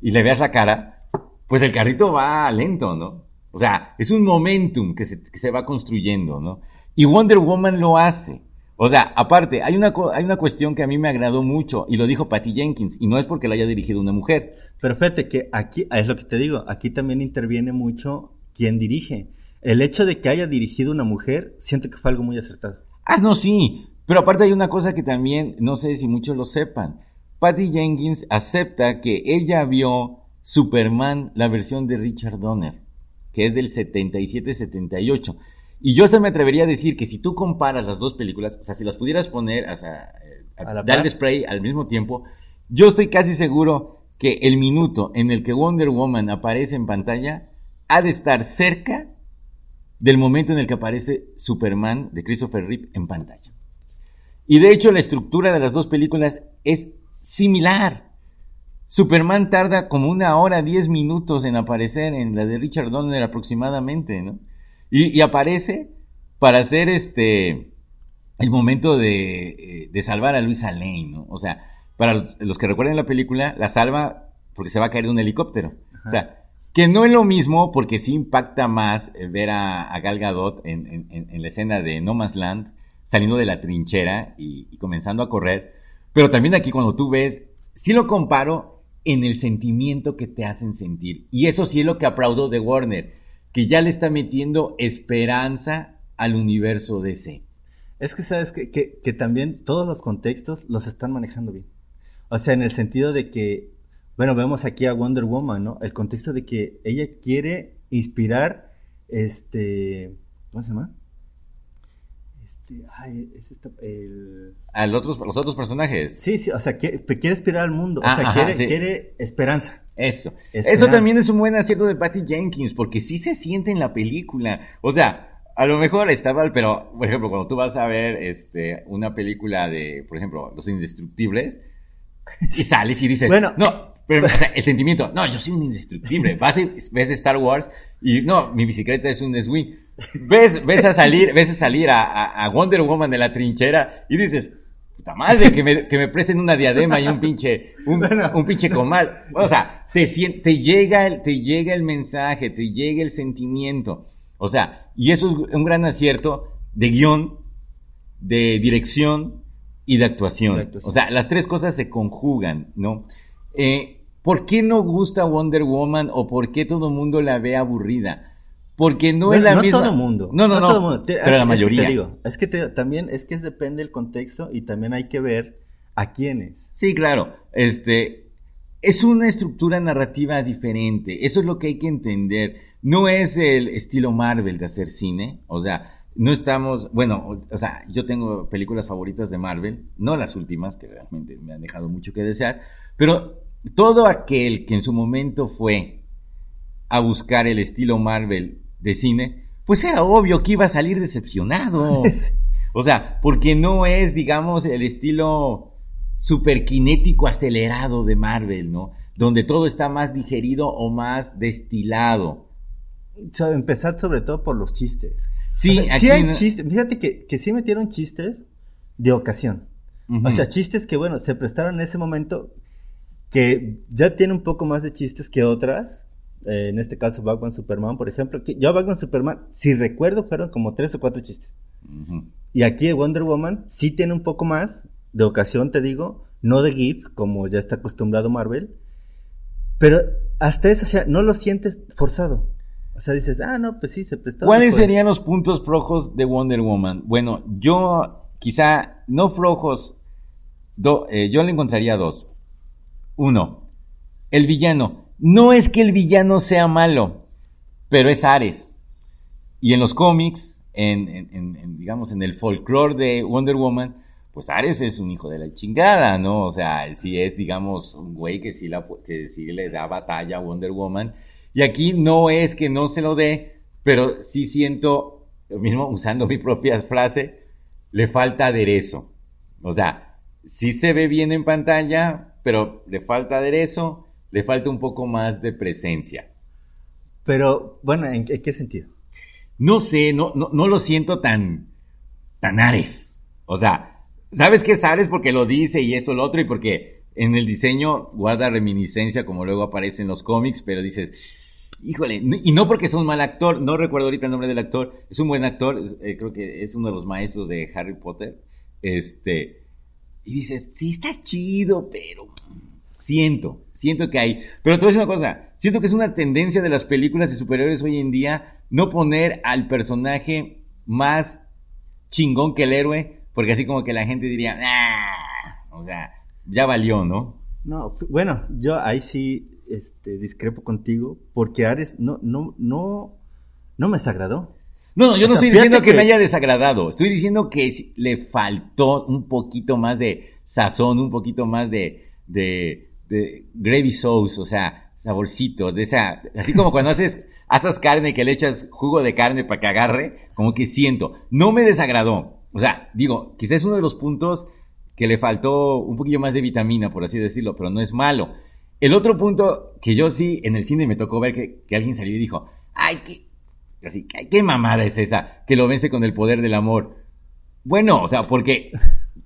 y le veas la cara, pues el carrito va lento, ¿no? O sea, es un momentum que se, va construyendo, ¿no? Y Wonder Woman lo hace. O sea, aparte, hay una, hay una cuestión que a mí me agradó mucho y lo dijo Patty Jenkins, y no es porque lo haya dirigido una mujer. Pero fíjate que aquí, es lo que te digo, aquí también interviene mucho quien dirige. El hecho de que haya dirigido una mujer, siento que fue algo muy acertado. Ah, no, sí. Pero aparte hay una cosa que también, no sé si muchos lo sepan. Patty Jenkins acepta que ella vio Superman, la versión de Richard Donner que es del 77-78. Y yo se me atrevería a decir que si tú comparas las dos películas, o sea, si las pudieras poner, o sea, eh, a, darle spray al mismo tiempo, yo estoy casi seguro que el minuto en el que Wonder Woman aparece en pantalla ha de estar cerca del momento en el que aparece Superman de Christopher Reeve en pantalla. Y de hecho la estructura de las dos películas es similar. Superman tarda como una hora, diez minutos en aparecer en la de Richard Donner aproximadamente, ¿no? Y, aparece para hacer este el momento de, eh, salvar a Luisa Lane, ¿no? O sea, para los que recuerden la película, la salva porque se va a caer de un helicóptero. O sea, que no es lo mismo porque sí impacta más eh, ver a, Gal Gadot en, la escena de No Man's Land saliendo de la trinchera y, y comenzando a correr. Pero también aquí cuando tú ves, sí lo comparo en el sentimiento que te hacen sentir. Y eso sí es lo que aplaudo de Warner, que ya le está metiendo esperanza al universo DC. Es que sabes que, que, también todos los contextos los están manejando bien. O sea, en el sentido de que, bueno, vemos aquí a Wonder Woman, ¿no? El contexto de que ella quiere inspirar, este, ¿cómo se llama? Este, a los otros, los otros personajes. Sí, sí, o sea, quiere, inspirar al mundo, o sea, quiere, esperanza. Eso. Eso también es un buen acierto de Patty Jenkins, porque sí se siente en la película. O sea, a lo mejor estaba, pero, por ejemplo, cuando tú vas a ver este, una película de, por ejemplo, Los Indestructibles, y sales y dices, bueno, no, pero, o sea, el sentimiento, no, yo soy un indestructible. Vas y ves Star Wars y no, mi bicicleta es un SUV ves, ves a salir, ves a salir a, Wonder Woman de la trinchera y dices, puta madre, que me, que me presten una diadema y un pinche, un, un pinche comal. O sea, te, te, llega el, te llega el mensaje, te llega el sentimiento. O sea, y eso es un gran acierto de guion, de dirección y de actuación. O sea, las tres cosas se conjugan, ¿no? Eh, ¿Por qué no gusta Wonder Woman o por qué todo el mundo la ve aburrida? Porque no es la no misma. todo mundo. No, no, no. pero la mayoría. Es que, también es que depende del contexto y también hay que ver a quiénes. Sí, claro. Este es una estructura narrativa diferente. Eso es lo que hay que entender. No es el estilo Marvel de hacer cine. O sea, no estamos. Bueno, o sea, yo tengo películas favoritas de Marvel, no las últimas, que realmente me han dejado mucho que desear. Pero todo aquel que en su momento fue a buscar el estilo Marvel de cine, pues era obvio que iba a salir decepcionado. o sea, porque no es, digamos, el estilo superkinético acelerado de Marvel, ¿no? Donde todo está más digerido o más destilado. O sea, empezar sobre todo por los chistes. Sí, aquí hay chistes. Fíjate que, que sí metieron chistes de ocasión. O sea, chistes que, bueno, se prestaron en ese momento que ya tiene un poco más de chistes que otras, eh, en este caso Batman Superman, por ejemplo, que yo Batman Superman, si recuerdo, fueron como tres o cuatro chistes. Y aquí Wonder Woman sí tiene un poco más, de ocasión te digo, no de GIF, como ya está acostumbrado Marvel, pero hasta eso, o sea, no lo sientes forzado. Sea, dices, ah, no, pues sí, se prestó. ¿Cuáles pues, serían los puntos flojos de Wonder Woman? Bueno, yo quizá no flojos, do- eh, yo le encontraría dos. Uno, el villano. No es que el villano sea malo, pero es Ares. Y en los cómics, en, en- en- en, digamos, en el folclore de Wonder Woman, pues Ares es un hijo de la chingada, ¿no? O sea, él sí es, digamos, un güey que sí, la, que sí le da batalla a Wonder Woman. Y aquí no es que no se lo dé, pero sí siento, lo mismo usando mi propia frase, le falta aderezo. O sea, sí se ve bien en pantalla, pero le falta aderezo, le falta un poco más de presencia. Pero, bueno, ¿en, qué sentido? No sé, no, no, no lo siento tan, tan Ares. O sea, ¿sabes qué es Ares? Porque lo dice y esto, lo otro, y porque en el diseño guarda reminiscencia, como luego aparece en los cómics, pero dices, híjole, y no porque es un mal actor, no recuerdo ahorita el nombre del actor, es un buen actor, eh, creo que es uno de los maestros de Harry Potter, este, y dices, sí, está chido, pero siento, siento que hay, pero te voy a decir una cosa, siento que es una tendencia de las películas de superhéroes hoy en día no poner al personaje más chingón que el héroe, porque así como que la gente diría, "Ah", o sea, ya valió, ¿no? No, bueno, yo ahí sí este, discrepo contigo, porque Ares no, no, no, no me desagradó. No, no, yo no sea, estoy diciendo que, que- me haya desagradado. Estoy diciendo que le faltó un poquito más de sazón, un poquito más de, de, de gravy sauce, o sea, saborcito, de esa, así como cuando haces, asas carne que le echas jugo de carne para que agarre, como que siento. No me desagradó. O sea, digo, quizás es uno de los puntos que le faltó un poquillo más de vitamina, por así decirlo, pero no es malo. El otro punto que yo sí en el cine me tocó ver que, que alguien salió y dijo, ay, qué, Así, ¿qué, qué mamada es esa? Que lo vence con el poder del amor. Bueno, o sea, porque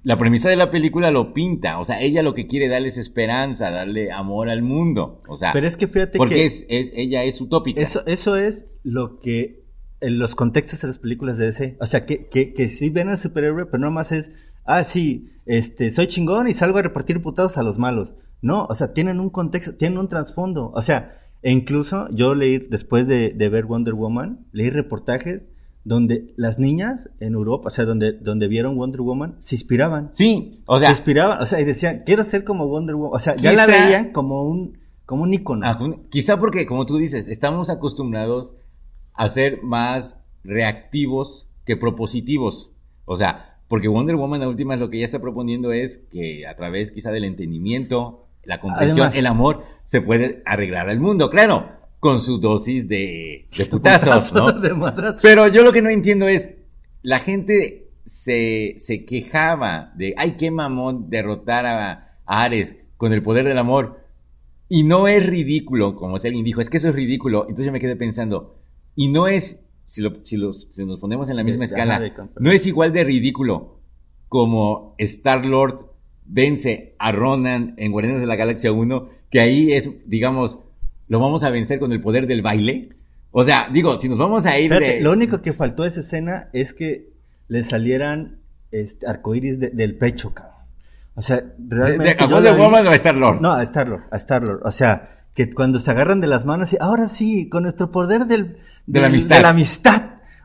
la premisa de la película lo pinta. O sea, ella lo que quiere darle es esperanza, darle amor al mundo. O sea, Pero es que fíjate porque que es, es, ella es utópica. eso, eso es lo que en los contextos de las películas de DC, o sea, que, que, que sí ven al superhéroe, pero no más es, ah, sí, este, soy chingón y salgo a repartir putados a los malos. No, o sea, tienen un contexto, tienen un trasfondo. O sea, e incluso yo leí, después de, de ver Wonder Woman, leí reportajes donde las niñas en Europa, o sea, donde, donde vieron Wonder Woman, se inspiraban. Sí, o se sea, inspiraban, o sea, y decían, quiero ser como Wonder Woman. O sea, ya la veían como un, como un ícono. ah, quizá porque, como tú dices, estamos acostumbrados a ser más reactivos que propositivos. O sea, porque Wonder Woman, la última, lo que ella está proponiendo es que a través quizá del entendimiento, la comprensión, Además- el amor, se puede arreglar el mundo. Claro, con su dosis de, de putazos, ¿no? De. Pero yo lo que no entiendo es, la gente se, se quejaba de, ay, qué mamón derrotar a, a Ares con el poder del amor. Y no es ridículo, como si alguien dijo, es que eso es ridículo. Entonces yo me quedé pensando, y no es, si, lo- si, los- si nos ponemos en la misma escala, no es igual de ridículo como Star-Lord vence a Ronan en Guardianes de la Galaxia 1, que ahí es, digamos, lo vamos a vencer con el poder del baile. O sea, digo, si nos vamos a ir Fíjate, de... lo único que faltó a esa escena es que le salieran este, arcoíris de- del pecho, cabrón. O sea, realmente. de- ¿A yo vi- Woman o a Star-Lord? No, a Star-Lord, a Star-Lord. O sea, que cuando se agarran de las manos y ahora sí, con nuestro poder del, De la amistad. de la amistad,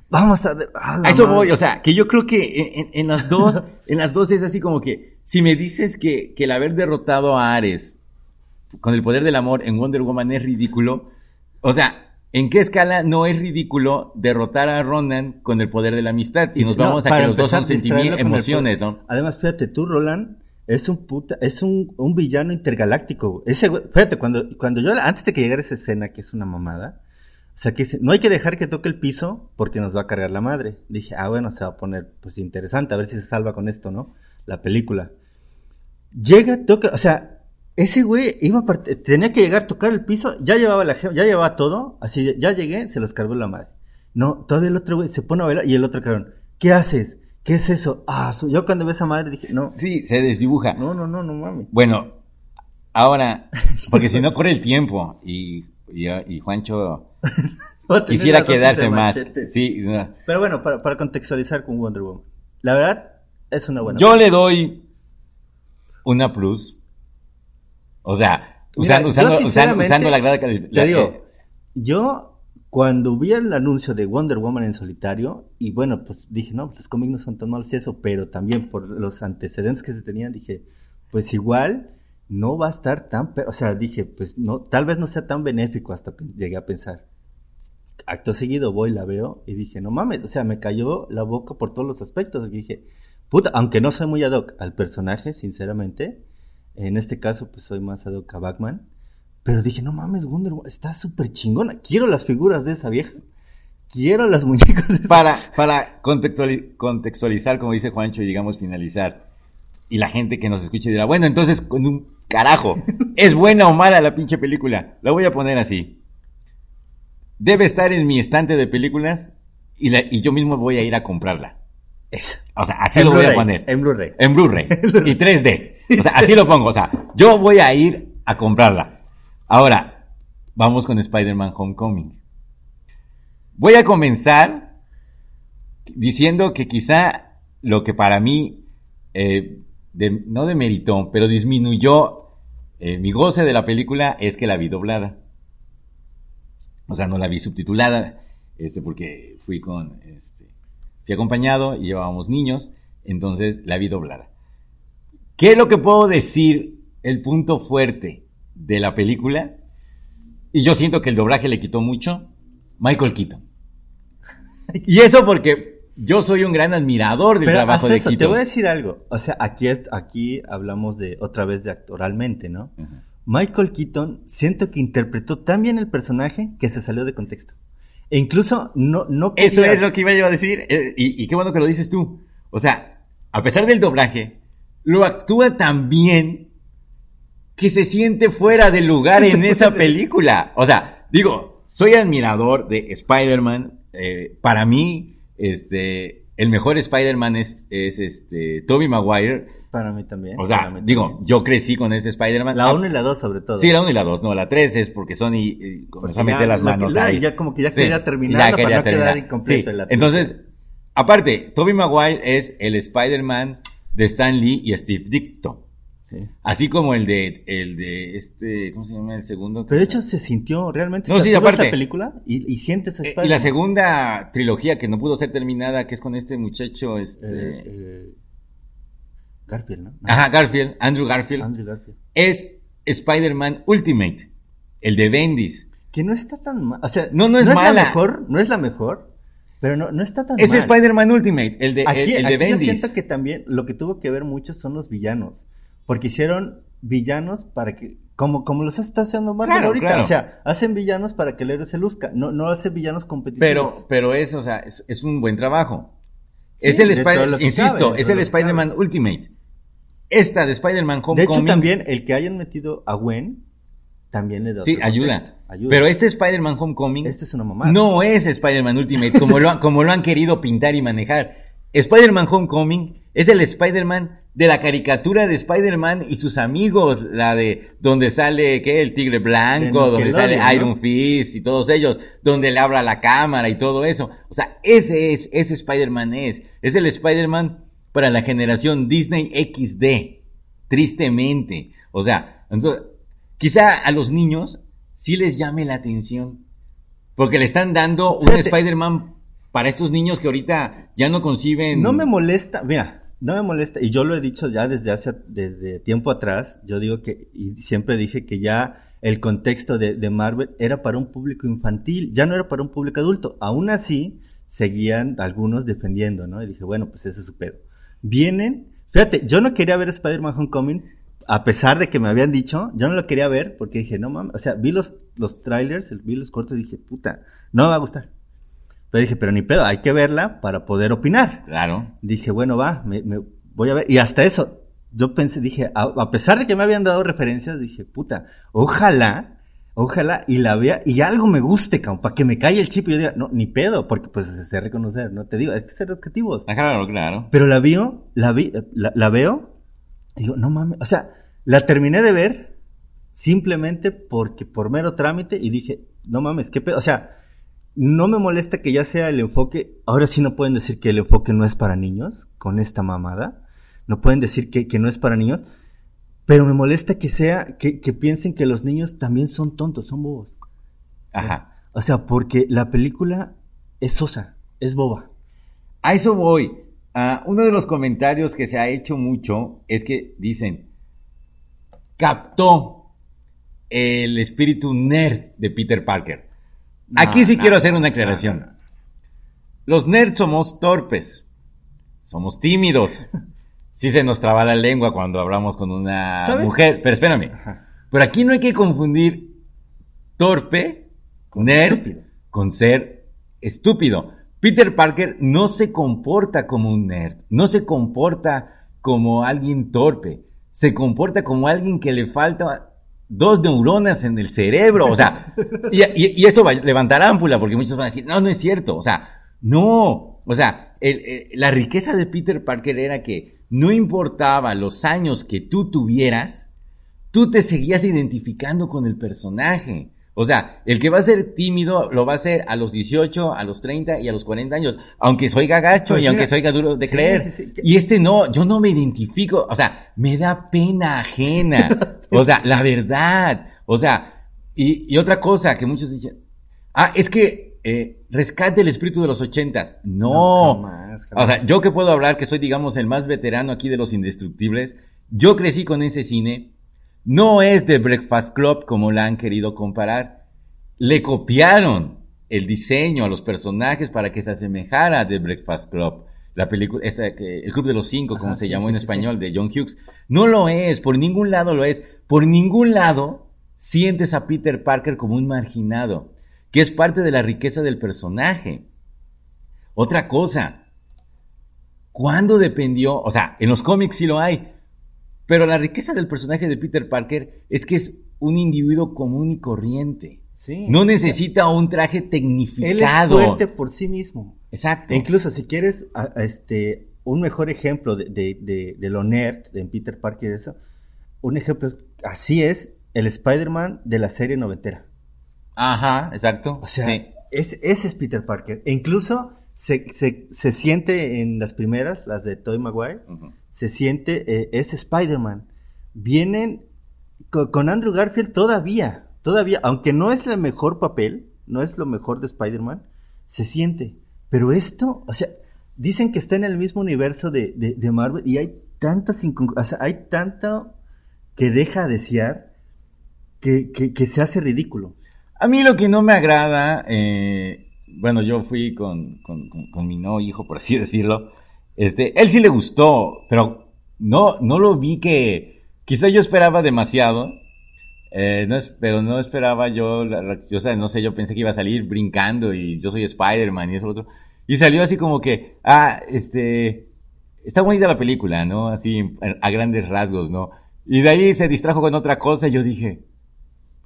vamos a. a eso madre. voy, o sea, que yo creo que en, en- en las dos, en las dos es así como que, si me dices que, que el haber derrotado a Ares con el poder del amor en Wonder Woman es ridículo, o sea, ¿en qué escala no es ridículo derrotar a Ronan con el poder de la amistad? Si nos No, vamos a que los dos son sentimientos, emociones. ¿no? Además, fíjate, tú, Roland, es un puta, es un, un villano intergaláctico. Ese fíjate, cuando, cuando yo, antes de que llegara esa escena, que es una mamada, o sea, que no hay que dejar que toque el piso porque nos va a cargar la madre. Dije, ah, bueno, se va a poner, pues, interesante, a ver si se salva con esto, ¿no? La película. Llega, toca, o sea, ese güey iba a part- tenía que llegar, tocar el piso, ya llevaba la ya llevaba todo, así, ya llegué, se los cargó la madre. No, todavía el otro güey se pone a bailar y el otro cabrón, ¿qué haces? ¿Qué es eso? Ah, yo cuando a esa madre dije, no, Sí, se desdibuja. no, no, no, no mames. Bueno, ahora, porque si no corre el tiempo y, y, y Juancho quisiera quedarse más. Sí, no. Pero bueno, para, para contextualizar con Wonder Woman. La verdad, es una buena. Yo le doy una plus. O sea, usando, usando, usando, usando la grada que Te digo, yo cuando vi el anuncio de Wonder Woman en solitario, y bueno, pues dije, no, pues los cómics no son tan malos y eso, pero también por los antecedentes que se tenían, dije, pues igual no va a estar tan, o sea, dije, pues no, tal vez no sea tan benéfico, hasta llegué a pensar. Acto seguido voy, la veo y dije, no mames, o sea, me cayó la boca por todos los aspectos. Y dije, puta, aunque no soy muy ad hoc al personaje, sinceramente, en este caso, pues soy más ad hoc a Batman pero dije, no mames, Wonder Woman está súper chingona. Quiero las figuras de esa vieja. Quiero las muñecas de esa Para, para contextualizar, como dice Juancho, y digamos finalizar. Y la gente que nos escuche dirá, bueno, entonces con un carajo, ¿es buena o mala la pinche película? La voy a poner así. Debe estar en mi estante de películas y, y yo mismo voy a ir a comprarla. O sea, así lo voy a poner. En Blu-ray. En Blu-ray. y 3D. O sea, así lo pongo. O sea, yo voy a ir a comprarla. Ahora, vamos con Spider-Man Homecoming. Voy a comenzar diciendo que quizá lo que para mí eh, no demeritó, pero disminuyó eh, mi goce de la película es que la vi doblada. O sea, no la vi subtitulada, este, porque fui con, este, fui acompañado y llevábamos niños, entonces la vi doblada. ¿Qué es lo que puedo decir? El punto fuerte de la película, y yo siento que el doblaje le quitó mucho, Michael Keaton. Y eso porque yo soy un gran admirador del trabajo de Keaton. Te voy a decir algo. O sea, aquí, es, aquí hablamos de otra vez de actoralmente, ¿no? Michael Keaton siento que interpretó tan bien el personaje que se salió de contexto. E incluso no... no Eso es lo que iba yo a decir. Eh, y, y, qué bueno que lo dices tú. O sea, a pesar del doblaje, lo actúa tan bien que se siente fuera de lugar en esa película. O sea, digo, soy admirador de Spider-Man. Eh, para mí, este, el mejor Spider-Man es, es este, Tobey Maguire. Para mí también. O sea, digo, yo crecí con ese Spider-Man. La 1 y la 2 sobre todo. Sí, la 1 y la 2. No, la 3 es porque Sony y, comenzó a meter las manos ahí. Ya como que ya quería terminar para no quedar incompleto. Sí. Entonces, aparte, Tobey Maguire es el Spider-Man de Stan Lee y Steve Ditko. Así como el de, el de este, ¿cómo se llama el segundo? Pero de hecho se sintió realmente. No, sí, aparte. película y, y sientes eh, Y la segunda trilogía que no pudo ser terminada, que es con este muchacho, este. Eh, eh, Garfield, ¿no? Ajá, Garfield, Andrew Garfield. Andrew Garfield. Es Spider-Man Ultimate, el de Bendis. Que no está tan mal. O sea, no, no es, no la mejor, no es la mejor. Pero no, no está tan es mal. Es Spider-Man Ultimate, el de, aquí, el, de aquí Bendis. Yo siento que también lo que tuvo que ver mucho son los villanos. Porque hicieron villanos para que, como, como los está haciendo Marvel ahorita, o sea, hacen villanos para que el héroe se luzca, no, no hace villanos competitivos. Pero, pero eso, o sea, es, un buen trabajo. es el Spider, insisto, es el Spider-Man Ultimate. Esta de Spider-Man Homecoming. De hecho, también el que hayan metido a Gwen también le da Sí, ayuda. Pero este Spider-Man Homecoming este es una mamada. no es Spider-Man Ultimate como lo, como lo han querido pintar y manejar. Spider-Man Homecoming es el Spider-Man de la caricatura de Spider-Man y sus amigos, la de donde sale ¿qué? el tigre blanco, donde sale Iron Fist y todos ellos, donde le habla la cámara y todo eso. O sea, ese es, ese Spider-Man es, es el Spider-Man para la generación Disney XD, tristemente. O sea, entonces, quizá a los niños sí les llame la atención, porque le están dando un Spider-Man para estos niños que ahorita ya no conciben. No me molesta, mira, no me molesta, y yo lo he dicho ya desde hace, desde tiempo atrás, yo digo que, y siempre dije que ya el contexto de, de, Marvel era para un público infantil, ya no era para un público adulto. Aún así, seguían algunos defendiendo, ¿no? Y dije, bueno, pues ese es su pedo. Vienen, fíjate, yo no quería ver Spider-Man Homecoming, a pesar de que me habían dicho, yo no lo quería ver porque dije, no mames, o sea, vi los, los trailers, vi los cortos y dije, puta, no me va a gustar. Pero dije, pero ni pedo, hay que verla para poder opinar. Claro. Dije, bueno, va, me, voy a ver. Y hasta eso, yo pensé, dije, a, pesar de que me habían dado referencias, dije, puta, ojalá, ojalá, y la vea, y algo me guste, cabrón, para que me caiga el chip y yo diga, no, ni pedo, porque pues se sé reconocer, no te digo, hay que ser objetivos. Ah, claro, claro. Pero la veo, la vi, la, la veo, y digo, no mames, o sea, la terminé de ver simplemente porque por mero trámite y dije, no mames, qué pedo, o sea, no me molesta que ya sea el enfoque, ahora sí no pueden decir que el enfoque no es para niños, con esta mamada, no pueden decir que, no es para niños, pero me molesta que sea, que, piensen que los niños también son tontos, son bobos. Ajá. O sea, porque la película es sosa, es boba. A eso voy. Ah, uno de los comentarios que se ha hecho mucho es que dicen, captó el espíritu nerd de Peter Parker. Aquí sí quiero hacer una aclaración. Los nerds somos torpes, somos tímidos. Sí se nos traba la lengua cuando hablamos con una mujer, pero espérame. Pero aquí no hay que confundir torpe, nerd, con ser estúpido. Peter Parker no se comporta como un nerd, no se comporta como alguien torpe, se comporta como alguien que le falta dos neuronas en el cerebro, o sea, y, esto va a levantar ámpula porque muchos van a decir, no, no es cierto, o sea, no, o sea, la riqueza de Peter Parker era que no importaba los años que tú tuvieras, tú te seguías identificando con el personaje. O sea, el que va a ser tímido lo va a ser a los 18, a los 30 y a los 40 años, aunque soy gagacho pues y aunque soy duro de creer. Y este no, yo no me identifico, o sea, me da pena ajena. o sea, la verdad. O sea, y, otra cosa que muchos dicen, ah, es que eh, rescate el espíritu de los ochentas. No. O sea, yo que puedo hablar, que soy, digamos, el más veterano aquí de los indestructibles, yo crecí con ese cine no es de Breakfast Club como la han querido comparar. Le copiaron el diseño a los personajes para que se asemejara a The Breakfast Club. La película, esta, el Club de los Cinco, como se llamó en español, de John Hughes. No lo es, por ningún lado lo es. Por ningún lado sientes a Peter Parker como un marginado, que es parte de la riqueza del personaje. Otra cosa, ¿cuándo dependió? O sea, en los cómics sí lo hay, pero la riqueza del personaje de Peter Parker es que es un individuo común y corriente. no necesita un traje tecnificado. Él es fuerte por sí mismo. Exacto. E incluso si quieres este, un mejor ejemplo de, de, de, lo nerd de Peter Parker, eso, un ejemplo, así es el Spider-Man de la serie noventera. Ajá, exacto. O sea, ese es Peter Parker. E incluso se, se, siente en las primeras, las de Tobey Maguire, se siente, eh, es Spider-Man. Vienen con, Andrew Garfield todavía, todavía, aunque no es el mejor papel, no es lo mejor de Spider-Man, se siente. Pero esto, o sea, dicen que está en el mismo universo de, de, Marvel y hay tantas o sea, hay tanto que deja desear que, que, se hace ridículo. A mí lo que no me agrada, eh, bueno, yo fui con, con, mi no hijo, por así decirlo, este, él sí le gustó, pero no, no lo vi que, quizá yo esperaba demasiado, eh, no pero no esperaba yo, o sea, no sé, yo pensé que iba a salir brincando y yo soy Spider-Man y eso otro. Y salió así como que, ah, este, está bonita la película, ¿no? Así, a grandes rasgos, ¿no? Y de ahí se distrajo con otra cosa y yo dije,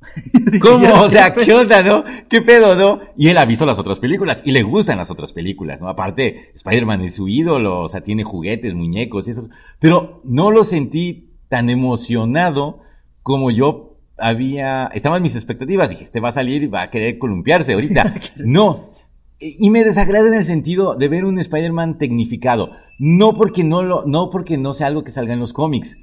¿Cómo? O sea, ¿qué onda, no? ¿Qué pedo, no? Y él ha visto las otras películas y le gustan las otras películas, ¿no? Aparte, Spider-Man es su ídolo, o sea, tiene juguetes, muñecos y eso. Pero no lo sentí tan emocionado como yo había, estaban mis expectativas. Dije, este va a salir y va a querer columpiarse ahorita. no. Y me desagrada en el sentido de ver un Spider-Man tecnificado. No porque no lo, no porque no sea algo que salga en los cómics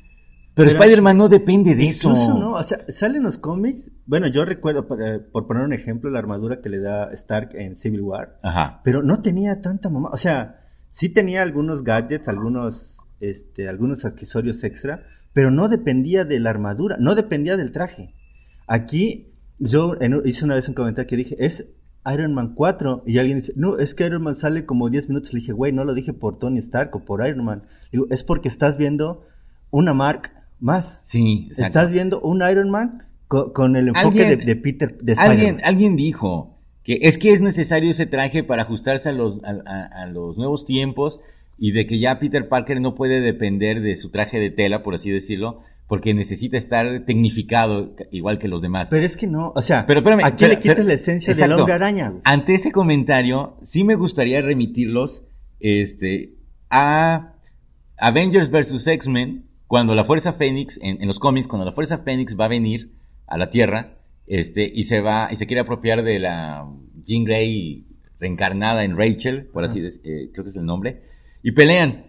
pero, Spider-Man no depende de eso. no, o sea, salen los cómics. Bueno, yo recuerdo, por, poner un ejemplo, la armadura que le da Stark en Civil War. Ajá. Pero no tenía tanta mamá. O sea, sí tenía algunos gadgets, algunos, este, algunos accesorios extra, pero no dependía de la armadura, no dependía del traje. Aquí, yo hice una vez un comentario que dije, es Iron Man 4 y alguien dice, no, es que Iron Man sale como 10 minutos. Le dije, güey, no lo dije por Tony Stark o por Iron Man. Digo, es porque estás viendo una marca más. Sí, Estás viendo un Iron Man con, el enfoque de, Peter, de alguien, alguien dijo que es que es necesario ese traje para ajustarse a los, a, los nuevos tiempos y de que ya Peter Parker no puede depender de su traje de tela, por así decirlo, porque necesita estar tecnificado igual que los demás. Pero es que no, o sea, pero espérame, aquí le quitas la esencia del hombre araña. Ante ese comentario, sí me gustaría remitirlos este, a Avengers vs. X-Men, cuando la Fuerza Fénix, en, los cómics, cuando la Fuerza Fénix va a venir a la Tierra, este, y se va, y se quiere apropiar de la Jean Grey reencarnada en Rachel, por así decirlo, eh, creo que es el nombre, y pelean.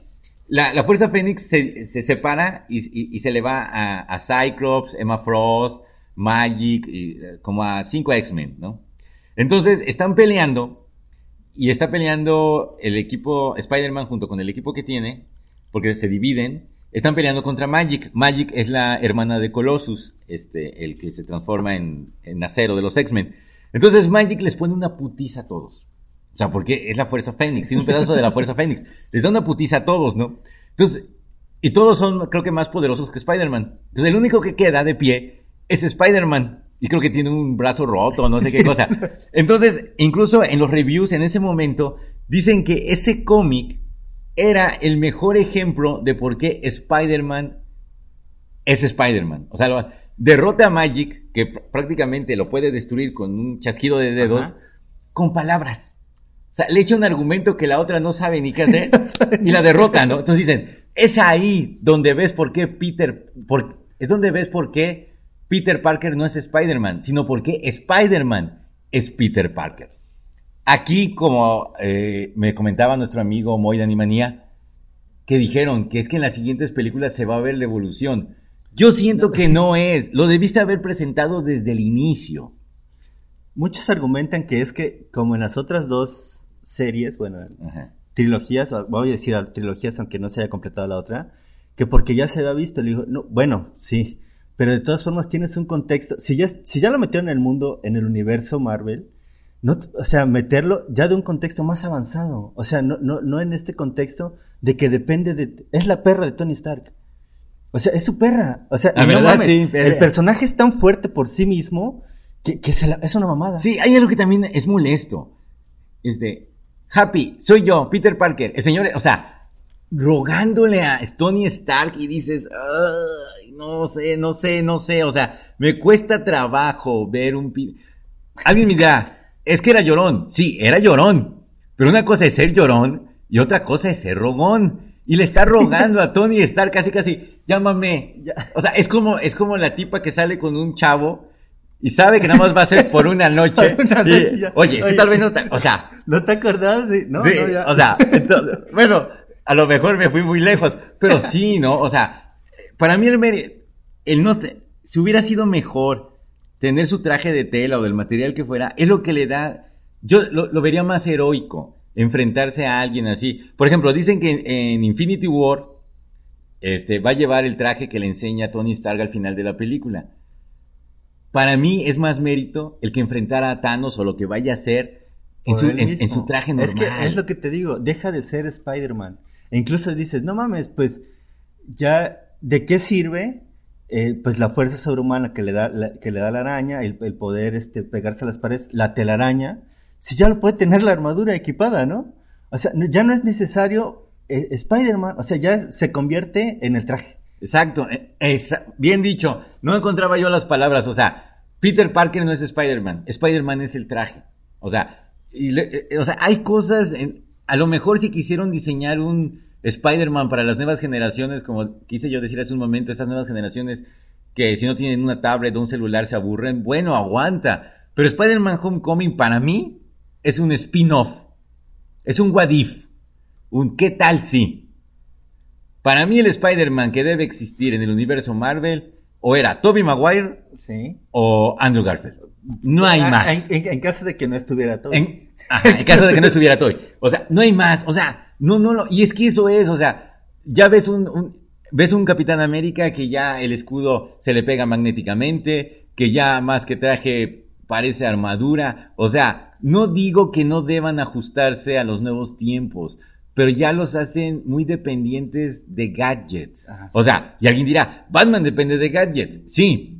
La, Fuerza Fénix se, separa y, se le va a, a, Cyclops, Emma Frost, Magic, y, eh, como a cinco X-Men, ¿no? Entonces, están peleando y está peleando el equipo Spider-Man junto con el equipo que tiene, porque se dividen. Están peleando contra Magic. Magic es la hermana de Colossus, este, el que se transforma en, en acero de los X-Men. Entonces Magic les pone una putiza a todos. O sea, porque es la Fuerza Fénix, tiene un pedazo de la Fuerza Fénix. Les da una putiza a todos, ¿no? Entonces, y todos son, creo que, más poderosos que Spider-Man. Entonces, el único que queda de pie es Spider-Man. Y creo que tiene un brazo roto, no sé qué cosa. Entonces, incluso en los reviews en ese momento, dicen que ese cómic era el mejor ejemplo de por qué Spider-Man es Spider-Man. O sea, derrota a Magic, que prácticamente lo puede destruir con un chasquido de dedos, con palabras. O sea, le echa un argumento que la otra no sabe ni qué hacer y la derrota, ¿no? Entonces dicen, es ahí donde ves por qué Peter, es donde ves por qué Peter Parker no es Spider-Man, sino por qué Spider-Man es Peter Parker. Aquí, como eh, me comentaba nuestro amigo Animanía, que dijeron que es que en las siguientes películas se va a ver la evolución. Yo siento que no es. Lo debiste haber presentado desde el inicio. Muchos argumentan que es que, como en las otras dos series, bueno, trilogías, voy a decir trilogías aunque no se haya completado la otra, que porque ya se había visto, le dijo, no, bueno, sí, pero de todas formas tienes un contexto, si ya, si ya lo metieron en el mundo, en el universo Marvel, no, o sea, meterlo ya de un contexto más avanzado, o sea, no, no, no en este contexto de que depende de, es la perra de Tony Stark. O sea, es su perra. O sea, el personaje es tan fuerte por sí mismo que, es una mamada. Sí, hay algo que también es molesto. Es de, Happy, soy yo, Peter Parker. El señor, o sea, rogándole a Tony Stark y dices, no sé, no sé, no sé. O sea, me cuesta trabajo ver un... Alguien me dirá, es que era llorón. Sí, era llorón. Pero una cosa es ser llorón y otra cosa es ser rogón. Y le está rogando a Tony Stark casi casi, llámame. O sea, es como, es como la tipa que sale con un chavo y sabe que nada más va a ser por una noche. oye, tal vez no te, o sea. ¿No te acordás? Sí, no, o sea, bueno, a lo mejor me fui muy lejos, pero sí, ¿no? O sea, para mí el, el no te, si hubiera sido mejor tener su traje de tela o del material que fuera, es lo que le da, yo lo vería más heroico enfrentarse a alguien así. Por ejemplo, dicen que en, Infinity War este, va a llevar el traje que le enseña Tony Stark al final de la película. Para mí es más mérito el que enfrentara a Thanos o lo que vaya a ser en su, traje normal. Es que es lo que te digo, deja de ser Spider-Man. E incluso dices, no mames, pues ya, ¿de qué sirve? Eh, pues la fuerza sobrehumana que le da la, que le da la araña, el, poder este, pegarse a las paredes, la telaraña, si ya lo puede tener la armadura equipada, ¿no? O sea, ya no es necesario eh, Spider-Man, o sea, ya se convierte en el traje. Exacto, eh, bien dicho, no encontraba yo las palabras, o sea, Peter Parker no es Spider-Man, Spider-Man es el traje, o sea, eh, o sea, hay cosas, a lo mejor si quisieron diseñar un Spider-Man para las nuevas generaciones, como quise yo decir hace un momento, estas nuevas generaciones que si no tienen una tablet o un celular se aburren, bueno, aguanta, pero Spider-Man Homecoming para mí es un spin-off, es un what if, un qué tal si. Para mí el Spider-Man que debe existir en el universo Marvel o era Tobey Maguire o Andrew Garfield. No hay ah, más. En, caso de que no estuviera Tobey. En, en caso de que no estuviera Tobey. O sea, no hay más. O sea, no, no, no. Y es que eso es, o sea, ya ves un, ves un Capitán América que ya el escudo se le pega magnéticamente, que ya más que traje parece armadura. O sea, no digo que no deban ajustarse a los nuevos tiempos, pero ya los hacen muy dependientes de gadgets. o sea, y alguien dirá, Batman depende de gadgets. Sí,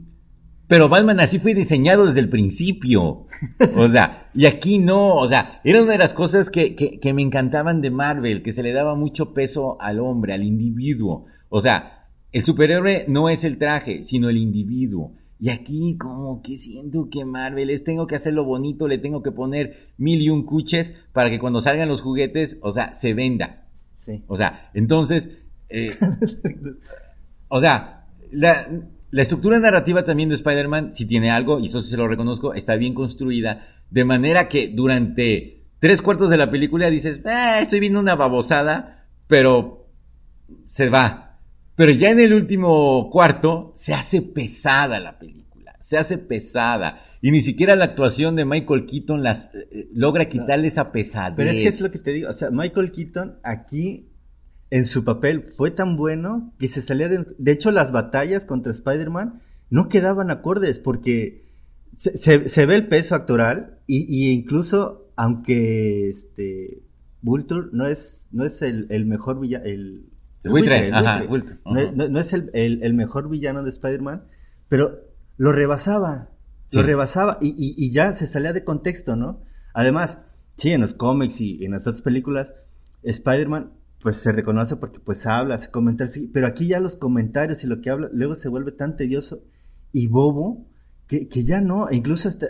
pero Batman así fue diseñado desde el principio. O sea, y aquí no, o sea, era una de las cosas que, que, que, me encantaban de Marvel, que se le daba mucho peso al hombre, al individuo. O sea, el superhéroe no es el traje, sino el individuo. Y aquí como que siento que Marvel es, tengo que hacerlo bonito, le tengo que poner mil y un cuches para que cuando salgan los juguetes, o sea, se venda. Sí. O sea, entonces, eh, o sea, la, la, estructura narrativa también de Spider-Man, si tiene algo, y eso se lo reconozco, está bien construida, de manera que durante tres cuartos de la película dices, eh, estoy viendo una babosada, pero se va. Pero ya en el último cuarto se hace pesada la película, se hace pesada. Y ni siquiera la actuación de Michael Keaton las eh, logra quitarle esa pesadez. Pero es que es lo que te digo, o sea, Michael Keaton aquí en su papel fue tan bueno que se salía de... De hecho, las batallas contra Spider-Man no quedaban acordes porque se, se- se ve el peso actoral y, y incluso aunque este Vulture no es no es el, el mejor villano el, El buitre, el ajá, buitre. Vulture, No, ajá. no- no es el, el- el mejor villano de Spider-Man pero lo rebasaba Sí. lo rebasaba y, y- y ya se salía de contexto no además sí en los cómics y en las otras películas Spider-Man pues se reconoce porque pues habla, comentarios, sí, pero aquí ya los comentarios y lo que habla luego se vuelve tan tedioso y bobo que, que ya no, e incluso hasta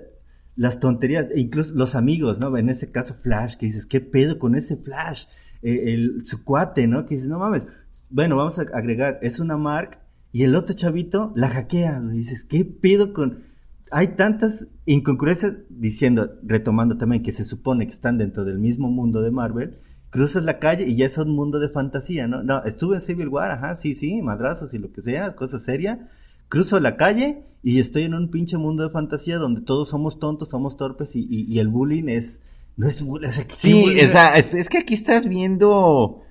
las tonterías, e incluso los amigos, ¿no? En ese caso Flash, que dices, ¿qué pedo con ese Flash? Eh, el, su cuate, ¿no? Que dices, no mames, bueno, vamos a agregar, es una marca y el otro chavito la hackea, güey. dices, ¿qué pedo con...? Hay tantas incongruencias diciendo, retomando también que se supone que están dentro del mismo mundo de Marvel, cruzas la calle y ya es un mundo de fantasía, ¿no? No, estuve en Civil War, ajá, sí, sí, madrazos y lo que sea, cosa seria. Cruzo la calle y estoy en un pinche mundo de fantasía donde todos somos tontos, somos torpes y, y- y el bullying es... No es bullying, ¿qué Sí, bullying? o sea, es, es que aquí estás viendo,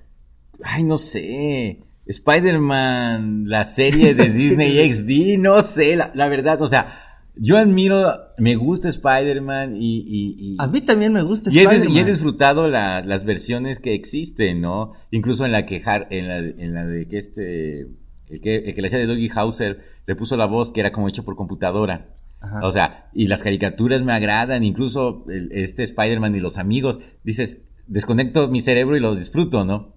ay, no sé, Spider-Man, la serie de Disney XD, no sé, la, la verdad, o sea, yo admiro, me gusta Spider-Man y, y, y- A mí también me gusta Spider-Man. y he disfrutado la- las versiones que existen, ¿no? Incluso en la que, en la, en la de que este, el que, el que le hacía de Doggy Hauser le puso la voz que era como hecho por computadora. Ajá. O sea, y las caricaturas me agradan, incluso el- este Spider-Man y los amigos, dices, desconecto mi cerebro y lo disfruto, ¿no?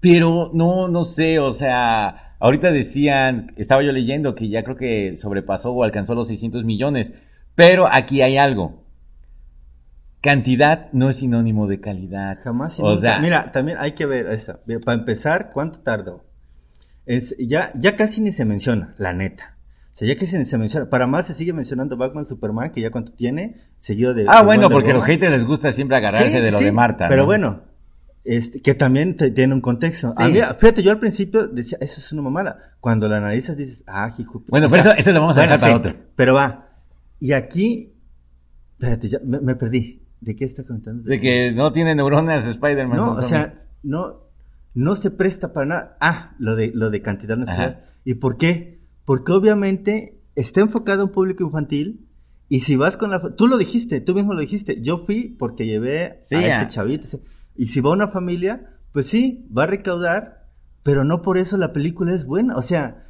Pero no, no sé, o sea, ahorita decían, estaba yo leyendo que ya creo que sobrepasó o alcanzó los 600 millones, pero aquí hay algo. Cantidad no es sinónimo de calidad. Jamás O sea, Mira, también hay que ver esta. Para empezar, ¿cuánto tardó? Es, ya, ya casi ni se menciona, la neta. O sea, ya casi ni se menciona. Para más se sigue mencionando Batman, Superman, que ya cuánto tiene, seguido de... ah, de bueno, Wonder porque a los haters les gusta siempre agarrarse Sí, de lo sí, de Marta. Pero ¿no? bueno, este, que también te- tiene un contexto. A Sí. mí, fíjate, yo al principio decía, eso es una mamada. Cuando la analizas dices, ah, hijo. Bueno, pero sea, eso, eso lo vamos a dejar para otro. Pero va. Y aquí, espérate, ya me, me perdí. ¿De qué está contando? De que no tiene neuronas Spider-Man. No, o sea, no, no se presta para nada. Ah, lo de, lo de cantidad calidad. ¿Y por qué? Porque obviamente está enfocado a un público infantil y si vas con la... Tú lo dijiste, tú mismo lo dijiste. Yo fui porque llevé Sí, a este chavito. Y si va una familia, pues sí, va a recaudar, pero no por eso la película es buena. O sea,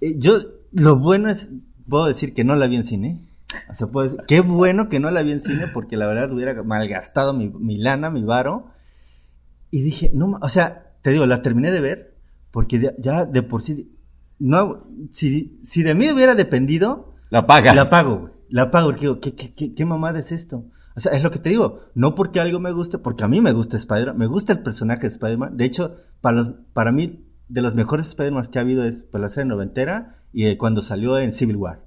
eh, yo, lo bueno es, puedo decir que no la vi en cine. O sea, decir, qué bueno que no la vi en cine porque la verdad hubiera malgastado mi, mi lana, mi varo. Y dije, no, o sea, te digo, la terminé de ver porque de- ya de por sí, no, si, si de mí hubiera dependido, la pagas. la pago, güey. La pago, porque digo, ¿qué, qué, qué, qué mamada es esto? O sea, es lo que te digo, no porque algo me guste, porque a mí me gusta Spider-Man, me gusta el personaje de Spider-Man. De hecho, para, los, para mí, de los mejores Spider-Man que ha habido es para la serie noventera y eh, cuando salió en Civil War.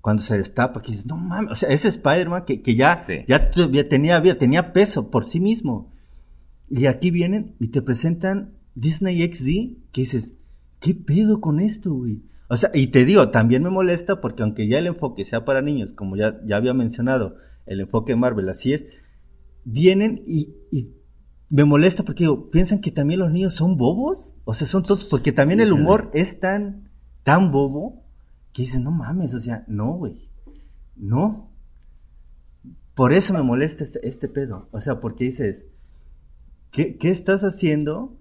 Cuando se destapa, que dices, no mames, o sea, ese Spider-Man que, que ya, Sí. ya, ya tenía vida, tenía peso por sí mismo. Y aquí vienen y te presentan Disney XD, que dices, ¿qué pedo con esto, güey? O sea, y te digo, también me molesta porque aunque ya el enfoque sea para niños, como ya, ya había mencionado, el enfoque de Marvel así es, vienen y, y me molesta porque digo, piensan que también los niños son bobos, o sea, son todos, porque también el humor es tan, tan bobo, que dices, no mames, o sea, no, güey, no. Por eso me molesta este, este pedo, o sea, porque dices, ¿qué, qué estás haciendo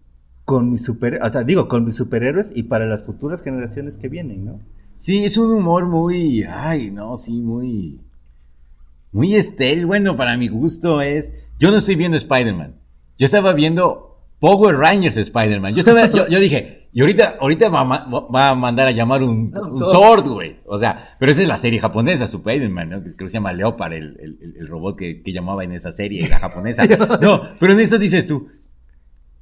con mis super, o sea, digo, con mis superhéroes y para las futuras generaciones que vienen, ¿no? Sí, es un humor muy, ay, no, sí, muy, muy estéril. Bueno, para mi gusto es, yo no estoy viendo Spider-Man. Yo estaba viendo Power Rangers Spider-Man. Yo estaba, yo, yo dije, y ahorita, ahorita va, a ma- va a mandar a llamar un, Un un Zord. Sword, güey. O sea, pero esa es la serie japonesa, Spider-Man, ¿no? Que creo que se llama Leopard, el, el- el- el robot que, que llamaba en esa serie, la japonesa. No, pero en eso dices tú,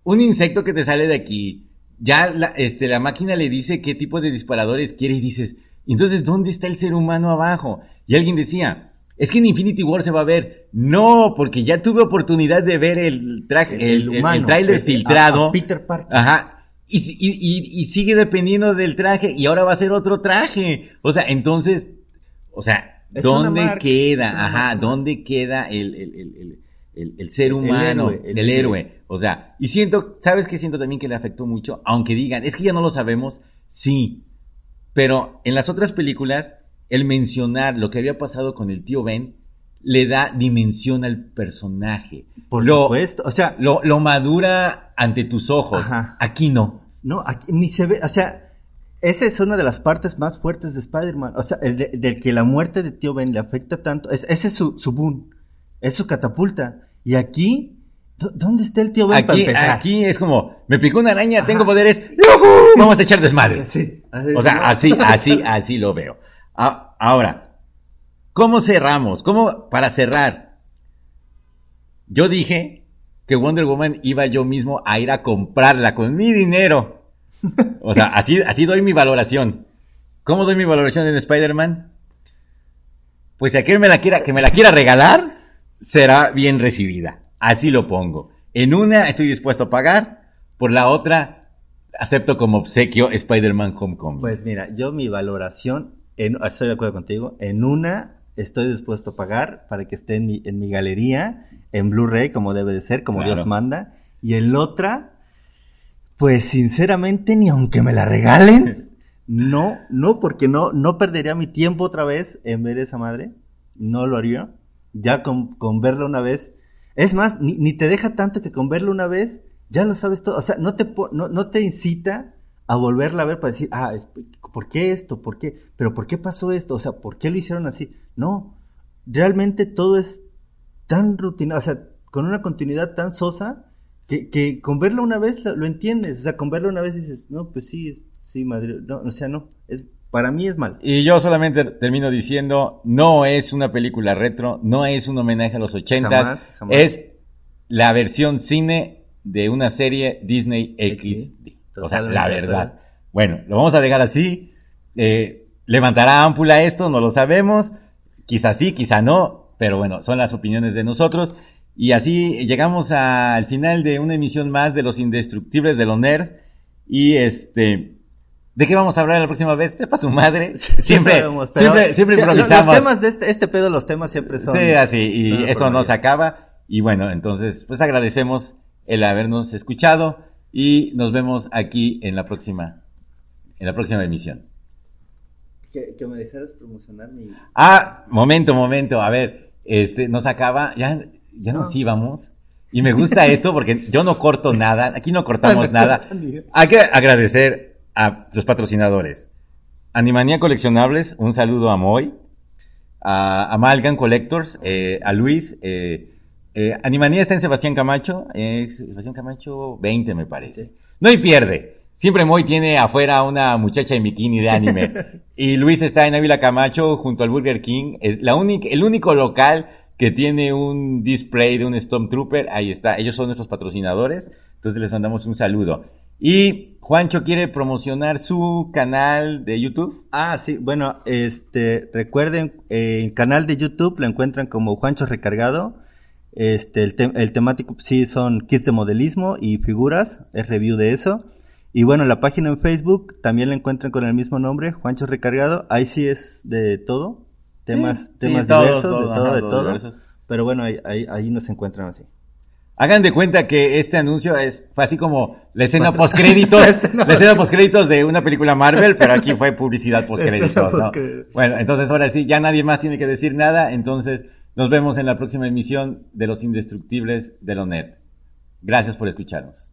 un insecto que te sale de aquí, ya la, este, la máquina le dice qué tipo de disparadores quiere y dices, entonces, ¿dónde está el ser humano abajo? Y alguien decía, es que en Infinity War se va a ver. No, porque ya tuve oportunidad de ver el traje, el, el, el tráiler el- filtrado. a- a Peter Parker. Ajá. Y, y, y- sigue dependiendo del traje y ahora va a ser otro traje. O sea, entonces, o sea, Es ¿dónde marca, queda? Ajá. ¿dónde queda el, el- el- el- ser humano, héroe, el, héroe. O sea, y siento, ¿sabes qué siento también que le afectó mucho? Aunque digan, es que ya no lo sabemos, sí. Pero en las otras películas, el mencionar lo que había pasado con el tío Ben le da dimensión al personaje. Por lo, supuesto. O sea, Lo, lo madura ante tus ojos. Ajá. Aquí no. No, aquí ni se ve, o sea, esa es una de las partes más fuertes de Spider-Man. O sea, el de, del que la muerte de tío Ben le afecta tanto. Es, ese es su, su boom, es su catapulta. Y aquí, ¿dó- ¿dónde está el tío Ben para Aquí, empezar? aquí es como, me picó una araña, Ajá. tengo poderes, vamos a echar desmadre. Sí, así, O sea, así, así, así lo veo. A- Ahora, ¿cómo cerramos? ¿Cómo, para cerrar? Yo dije que Wonder Woman iba yo mismo a ir a comprarla con mi dinero. O sea, así, así doy mi valoración. ¿Cómo doy mi valoración en Spider-Man? Pues si aquel me la quiera, que me la quiera regalar, será bien recibida. Así lo pongo. En una estoy dispuesto a pagar, por la otra acepto como obsequio Spider-Man Homecoming. Pues mira, yo mi valoración, estoy de acuerdo contigo, en una estoy dispuesto a pagar para que esté en mi, en mi galería, en Blu-ray, como debe de ser, como Claro. Dios manda, y en otra, pues sinceramente, ni aunque me la regalen, no, no, porque no, no perdería mi tiempo otra vez en ver esa madre, no lo haría, ya con, con verla una vez, es más, ni, ni te deja tanto que con verla una vez, ya lo sabes todo, o sea, no te, no, no te incita a volverla a ver para decir, ah, es- ¿por qué esto? ¿Por qué? ¿Pero por qué pasó esto? O sea, ¿por qué lo hicieron así? No, realmente todo es tan rutinario, o sea, con una continuidad tan sosa, que, que con verlo una vez lo, lo entiendes, o sea, con verlo una vez dices, no, pues sí, sí, madre, no, o sea, no, es, para mí es mal. Y yo solamente termino diciendo, no es una película retro, no es un homenaje a los ochentas, Jamás, jamás. es la versión cine de una serie Disney XD. O sea, la verdad. Bueno, lo vamos a dejar así. Eh, ¿Levantará ámpula esto? No lo sabemos. Quizá sí, quizá no, pero bueno, son las opiniones de nosotros. Y así llegamos al final de una emisión más de Los Indestructibles de los Nerd. Y este, ¿de qué vamos a hablar la próxima vez? Sepa su madre. Siempre, sabemos, siempre, siempre improvisamos. Los temas de este, este pedo, los temas siempre son. Sí, así, y son eso no se acaba. Y bueno, entonces, pues agradecemos el habernos escuchado y nos vemos aquí en la próxima, en la próxima emisión. Que, que me dejaras promocionar mi. Ah, momento, momento, a ver, este, nos acaba, ya, ya No. nos íbamos. Y me gusta esto porque yo no corto nada, aquí no cortamos nada. Hay que agradecer a los patrocinadores. Animanía Coleccionables, un saludo a Moy, a Amalgam Collectors, eh, a Luis. Eh, eh, Animanía está en Sebastián Camacho, eh, Sebastián Camacho 20 me parece. No y pierde. Siempre Moy tiene afuera una muchacha en bikini de anime. y Luis está en Ávila Camacho junto al Burger King. Es la única, el único local que tiene un display de un Stormtrooper. Ahí está. Ellos son nuestros patrocinadores. Entonces les mandamos un saludo. Y Juancho quiere promocionar su canal de YouTube. Ah, sí, bueno, este, recuerden, eh, el canal de YouTube lo encuentran como Juancho Recargado. Este, el, te- el temático sí son kits de modelismo y figuras, es review de eso. Y bueno, la página en Facebook también la encuentran con el mismo nombre, Juancho Recargado. Ahí sí es de todo, temas, Sí, temas sí, todo, diversos, todo, de todo, ajá, de todo diversos. Pero bueno, ahí, ahí, ahí nos encuentran así. Hagan de cuenta que este anuncio es, fue así como la escena postcréditos, La escena postcréditos de una película Marvel, pero aquí fue publicidad postcréditos, ¿no? Bueno, entonces ahora sí, ya nadie más tiene que decir nada, entonces nos vemos en la próxima emisión de Los Indestructibles de lo Nerd. Gracias por escucharnos.